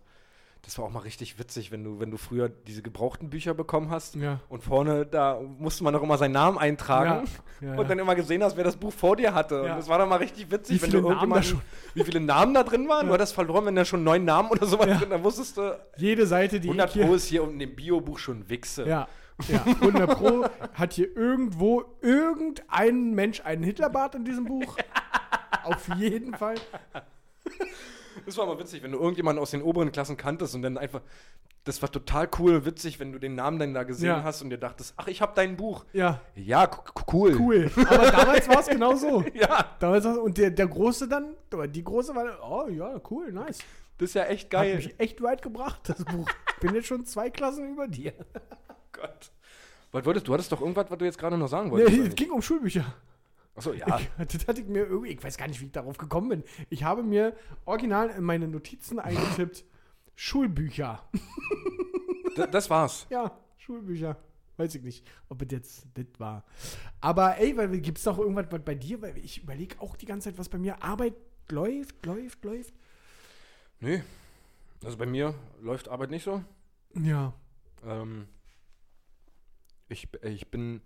Das war auch mal richtig witzig, wenn du, wenn du früher diese gebrauchten Bücher bekommen hast Ja. und vorne, da musste man doch immer seinen Namen eintragen Ja, ja, und dann immer gesehen hast, wer das Buch vor dir hatte. Und das war doch mal richtig witzig, Wie wenn du Namen da irgendjemanden, wie viele Namen da drin waren. Du hattest verloren, wenn da schon neun Namen oder sowas Ja. drin, dann wusstest du, Jede Seite, die 100 ich hier, Pro ist hier unten im Bio-Buch schon Wichse. Ja, ja. 100 Pro hat hier irgendwo irgendein Mensch einen Hitlerbart in diesem Buch. Auf jeden Fall. Das war mal witzig, wenn du irgendjemanden aus den oberen Klassen kanntest und dann einfach, das war total cool, witzig, wenn du den Namen dann da gesehen Ja. hast und dir dachtest, ach, ich hab dein Buch. Ja, Ja, cool. cool. Aber damals war es genau so. Ja, Damals und der, der Große dann, oder die Große war, oh ja, cool, nice. das ist ja echt Hat geil. mich echt weit gebracht, das Buch. Bin jetzt schon zwei Klassen über dir. Gott. Was wolltest du? hattest doch irgendwas, was du jetzt gerade noch sagen Nee, wolltest. es ging um Schulbücher. Achso, ja. Ich, das hatte ich mir irgendwie, ich weiß gar nicht, wie ich darauf gekommen bin. Ich habe mir original in meine Notizen eingetippt, Schulbücher. D das war's. Ja, Schulbücher. Weiß ich nicht, ob es jetzt das war. Aber ey, weil gibt es doch irgendwas was bei dir? Weil ich überlege auch die ganze Zeit, was bei mir Arbeit läuft, läuft, läuft. Nee. Also bei mir läuft Arbeit nicht so. Ja. Ähm, ich, ich bin,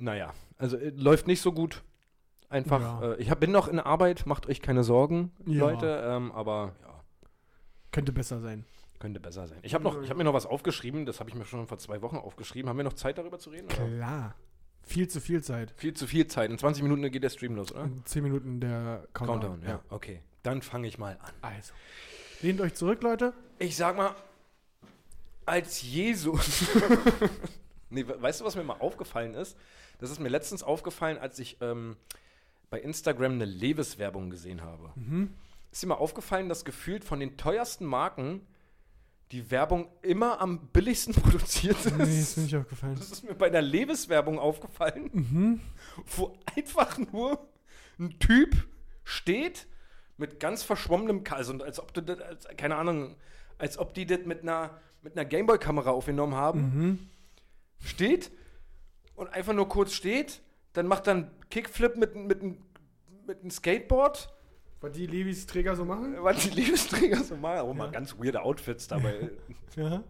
naja, also äh, läuft nicht so gut. Einfach, Ja. äh, ich hab, bin noch in Arbeit, macht euch keine Sorgen, Ja. Leute, ähm, aber ja, Könnte besser sein. könnte besser sein. Ich habe habe mir noch was aufgeschrieben, das habe ich mir schon vor zwei Wochen aufgeschrieben. Haben wir noch Zeit darüber zu reden? Oder? Klar. Viel zu viel Zeit. Viel zu viel Zeit. In 20 Minuten geht der Stream los, oder? In 10 Minuten der Countdown. Countdown, ja. Okay, dann fange ich mal an. Also. Lehnt euch zurück, Leute. Ich sag mal, als Jesus. nee, we- weißt du, was mir mal aufgefallen ist? Das ist mir letztens aufgefallen, als ich ähm, bei Instagram eine Levis-Werbung gesehen habe. Ist dir mal aufgefallen, dass gefühlt von den teuersten Marken die Werbung immer am billigsten produziert ist? Nee, ist mir nicht aufgefallen. Das ist mir bei der Levis-Werbung aufgefallen, wo einfach nur ein Typ steht mit ganz verschwommenem Ka- also als ob du das, als, keine Ahnung, als ob die das mit einer mit einer Gameboy-Kamera aufgenommen haben. Steht und einfach nur kurz steht, dann macht dann Kickflip mit, mit, einem- mit einem Skateboard, Was die Levis Träger so machen? was die Levis-Träger so machen. Oh, mal ganz weirde Outfits dabei. Ja.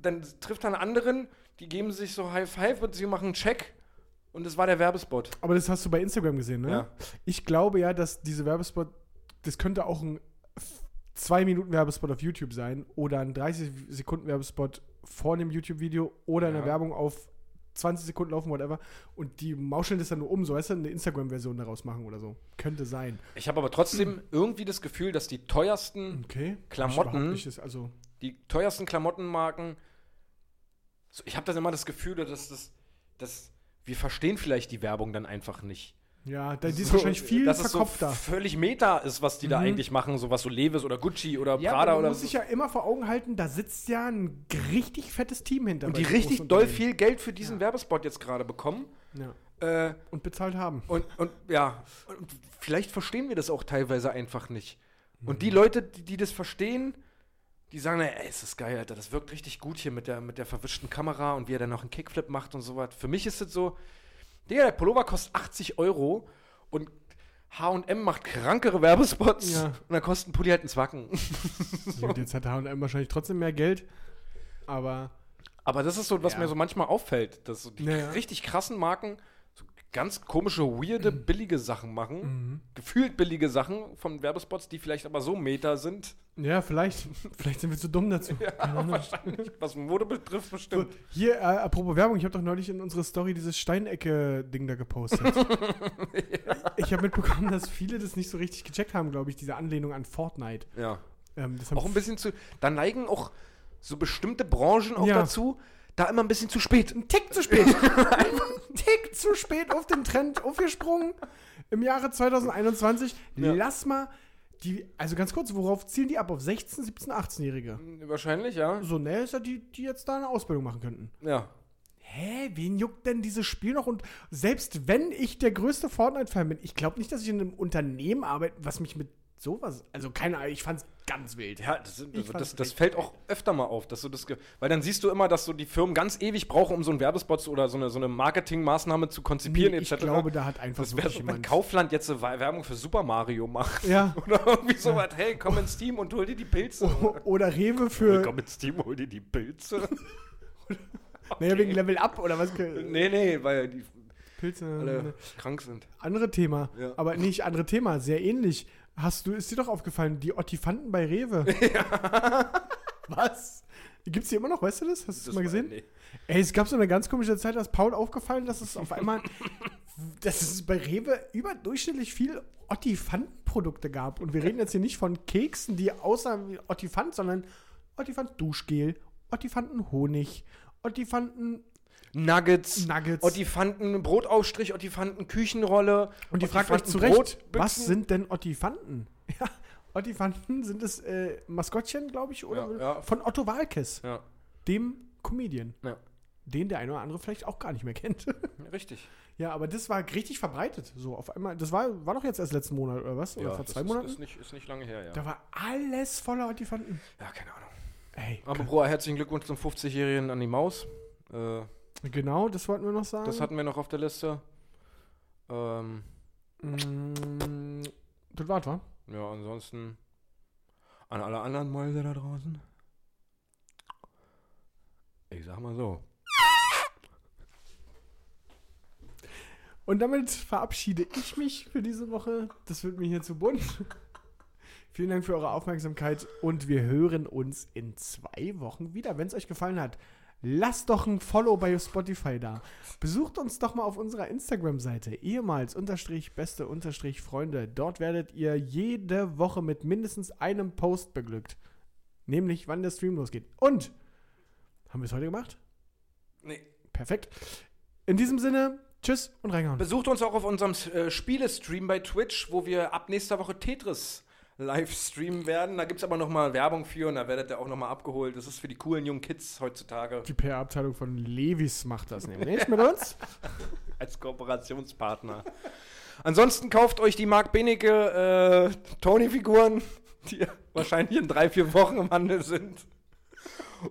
dann trifft er einen anderen, die geben sich so High Five und sie machen einen Check und das war der Werbespot. Aber das hast du bei Instagram gesehen, ne? Ja. Ich glaube ja, dass diese Werbespot, das könnte auch ein 2 Minuten Werbespot auf YouTube sein oder ein 30 Sekunden Werbespot vor einem YouTube-Video oder eine Ja. Werbung auf 20 Sekunden laufen, whatever. Und die mauscheln das dann nur um, so weißt du, eine Instagram-Version daraus machen oder so. Könnte sein. Ich habe aber trotzdem irgendwie das Gefühl, dass die teuersten, Okay. Klamotten- das- also, die teuersten Klamottenmarken, ich habe dann immer das Gefühl, dass das, dass wir verstehen vielleicht die Werbung dann einfach nicht. Ja, da, die ist So, wahrscheinlich viel dass es so verkopfter. völlig Meta ist, was die da Mhm. eigentlich machen, so was so Levis oder Gucci oder Ja, Prada aber man oder muss so. sich ja immer vor Augen halten, da sitzt ja ein richtig fettes Team hinter. und die so richtig doll viel Geld für diesen Werbespot jetzt gerade bekommen. Ja. Äh, Und bezahlt haben. Und, und ja, und vielleicht verstehen wir das auch teilweise einfach nicht. Und Mhm. die Leute, die, die das verstehen, die sagen, ey, ist das geil, Alter, das wirkt richtig gut hier mit der, mit der verwischten Kamera und wie er dann noch einen Kickflip macht und so was. Für mich ist es so, Digga, der Pullover kostet 80 Euro und H&M macht krankere Werbespots Ja. und dann kostet ein Pulli halt einen Zwacken. Und jetzt hat H&M wahrscheinlich trotzdem mehr Geld. Aber Aber das ist so, was Ja. mir so manchmal auffällt, dass so die Ja, ja. richtig krassen Marken ganz komische, weirde, billige Sachen machen. Mhm. Gefühlt billige Sachen von Werbespots, die vielleicht aber so Meta sind. ja, vielleicht. vielleicht sind wir zu dumm dazu. Ahnung. Wahrscheinlich. Was Mode betrifft, So, bestimmt. hier, äh, apropos Werbung, ich habe doch neulich in unsere Story dieses Steinecke-Ding da gepostet. Ich habe mitbekommen, dass viele das nicht so richtig gecheckt haben, glaube ich, diese Anlehnung an Fortnite. Ja. Ähm, Auch ein bisschen zu. Da neigen auch so bestimmte Branchen auch Ja. dazu, da immer ein bisschen zu spät. Ein Tick zu spät. Ein Tick zu spät auf den Trend aufgesprungen im Jahre 2021. Ja. Lass mal die, also ganz kurz, worauf zielen die ab? Auf 16, 17, 18-Jährige? Wahrscheinlich, ja. So, ne, ist ja die, die jetzt da eine Ausbildung machen könnten. Ja. Hä, wen juckt denn dieses Spiel noch? Und selbst wenn ich der größte Fortnite-Fan bin, ich glaube nicht, dass ich in einem Unternehmen arbeite, was mich mit sowas, also keine Ahnung, ich fand's ganz wild. Ja, das, sind- Ich also das, das fällt auch öfter mal auf, dass du das, weil dann siehst du immer, dass so die Firmen ganz ewig brauchen, um so einen Werbespot oder so eine, so eine Marketingmaßnahme zu konzipieren, Nee, ich etc. glaube, da hat einfach das wirklich so, wenn jemand- Kaufland jetzt eine Werbung für Super Mario macht. Ja. Oder irgendwie sowas, hey, komm ins Team und hol dir die Pilze. Oder Rewe für, komm ins Team, hol dir die Pilze. naja, wegen Level Up oder was? nee, nee, weil die Pilze. alle krank sind. Andere Thema. Ja. Aber nicht andere Thema, sehr ähnlich. Hast du, ist dir doch aufgefallen, die Ottifanten bei Rewe. Was? Gibt's die immer noch, weißt du das? Hast du das, mal gesehen? Nee. Ey, es gab so eine ganz komische Zeit, dass Paul aufgefallen, dass es auf einmal, dass es bei Rewe überdurchschnittlich viel Ottifantenprodukte gab. Und wir reden jetzt hier nicht von Keksen, die außer wie Ottifant, sondern Ottifant Duschgel, Ottifanten Honig, Ottifanten Nuggets, Nuggets. Ottifanten Brotaufstrich, Ottifanten Küchenrolle. Und ihr fragt euch zu Recht, was sind denn Ottifanten? Ja, Ottifanten sind es äh, Maskottchen, glaube ich, oder? Ja, ja. Von Otto Walkes, Ja, dem Comedian. ja, Den der eine oder andere vielleicht auch gar nicht mehr kennt. richtig. ja, aber das war richtig verbreitet. So auf einmal, das war, war doch jetzt erst letzten Monat, oder was? Oder ja, vor zwei ist, Monaten? Ist nicht, ist nicht lange her, ja. da war alles voller Ottifanten. Ja, keine Ahnung. Ey, Aber Bro, herzlichen Glückwunsch zum 50-Jährigen an die Maus. Äh, genau, das wollten wir noch sagen. das hatten wir noch auf der Liste. Ähm, Mm, das war's, wa? ja, ansonsten an alle anderen Mäuse da draußen. Ich sag mal so. Und damit verabschiede ich mich für diese Woche. Das wird mir hier zu bunt. Vielen Dank für eure Aufmerksamkeit und wir hören uns in zwei Wochen wieder. Wenn es euch gefallen hat, lasst doch ein Follow bei Spotify da. Besucht uns doch mal auf unserer Instagram-Seite, ehemals unterstrich beste unterstrich Freunde. Dort werdet ihr jede Woche mit mindestens einem Post beglückt. Nämlich, wann der Stream losgeht. Und, haben wir es heute gemacht? Nee. Perfekt. In diesem Sinne, Tschüss und reingehauen. Besucht uns auch auf unserem äh, Spielestream bei Twitch, wo wir ab nächster Woche Tetris live streamen werden. Da gibt es aber noch mal Werbung für und da werdet ihr auch noch mal abgeholt. Das ist für die coolen jungen Kids heutzutage Die PR-Abteilung von Levis macht das nämlich mit uns. als Kooperationspartner. Ansonsten kauft euch die Marc Benecke äh, Tony-Figuren, die wahrscheinlich in drei, vier Wochen im Handel sind.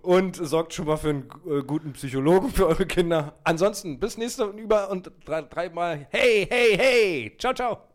Und sorgt schon mal für einen äh, guten Psychologen für eure Kinder. Ansonsten bis nächste über und drei- dreimal hey, hey, hey. Ciao, ciao.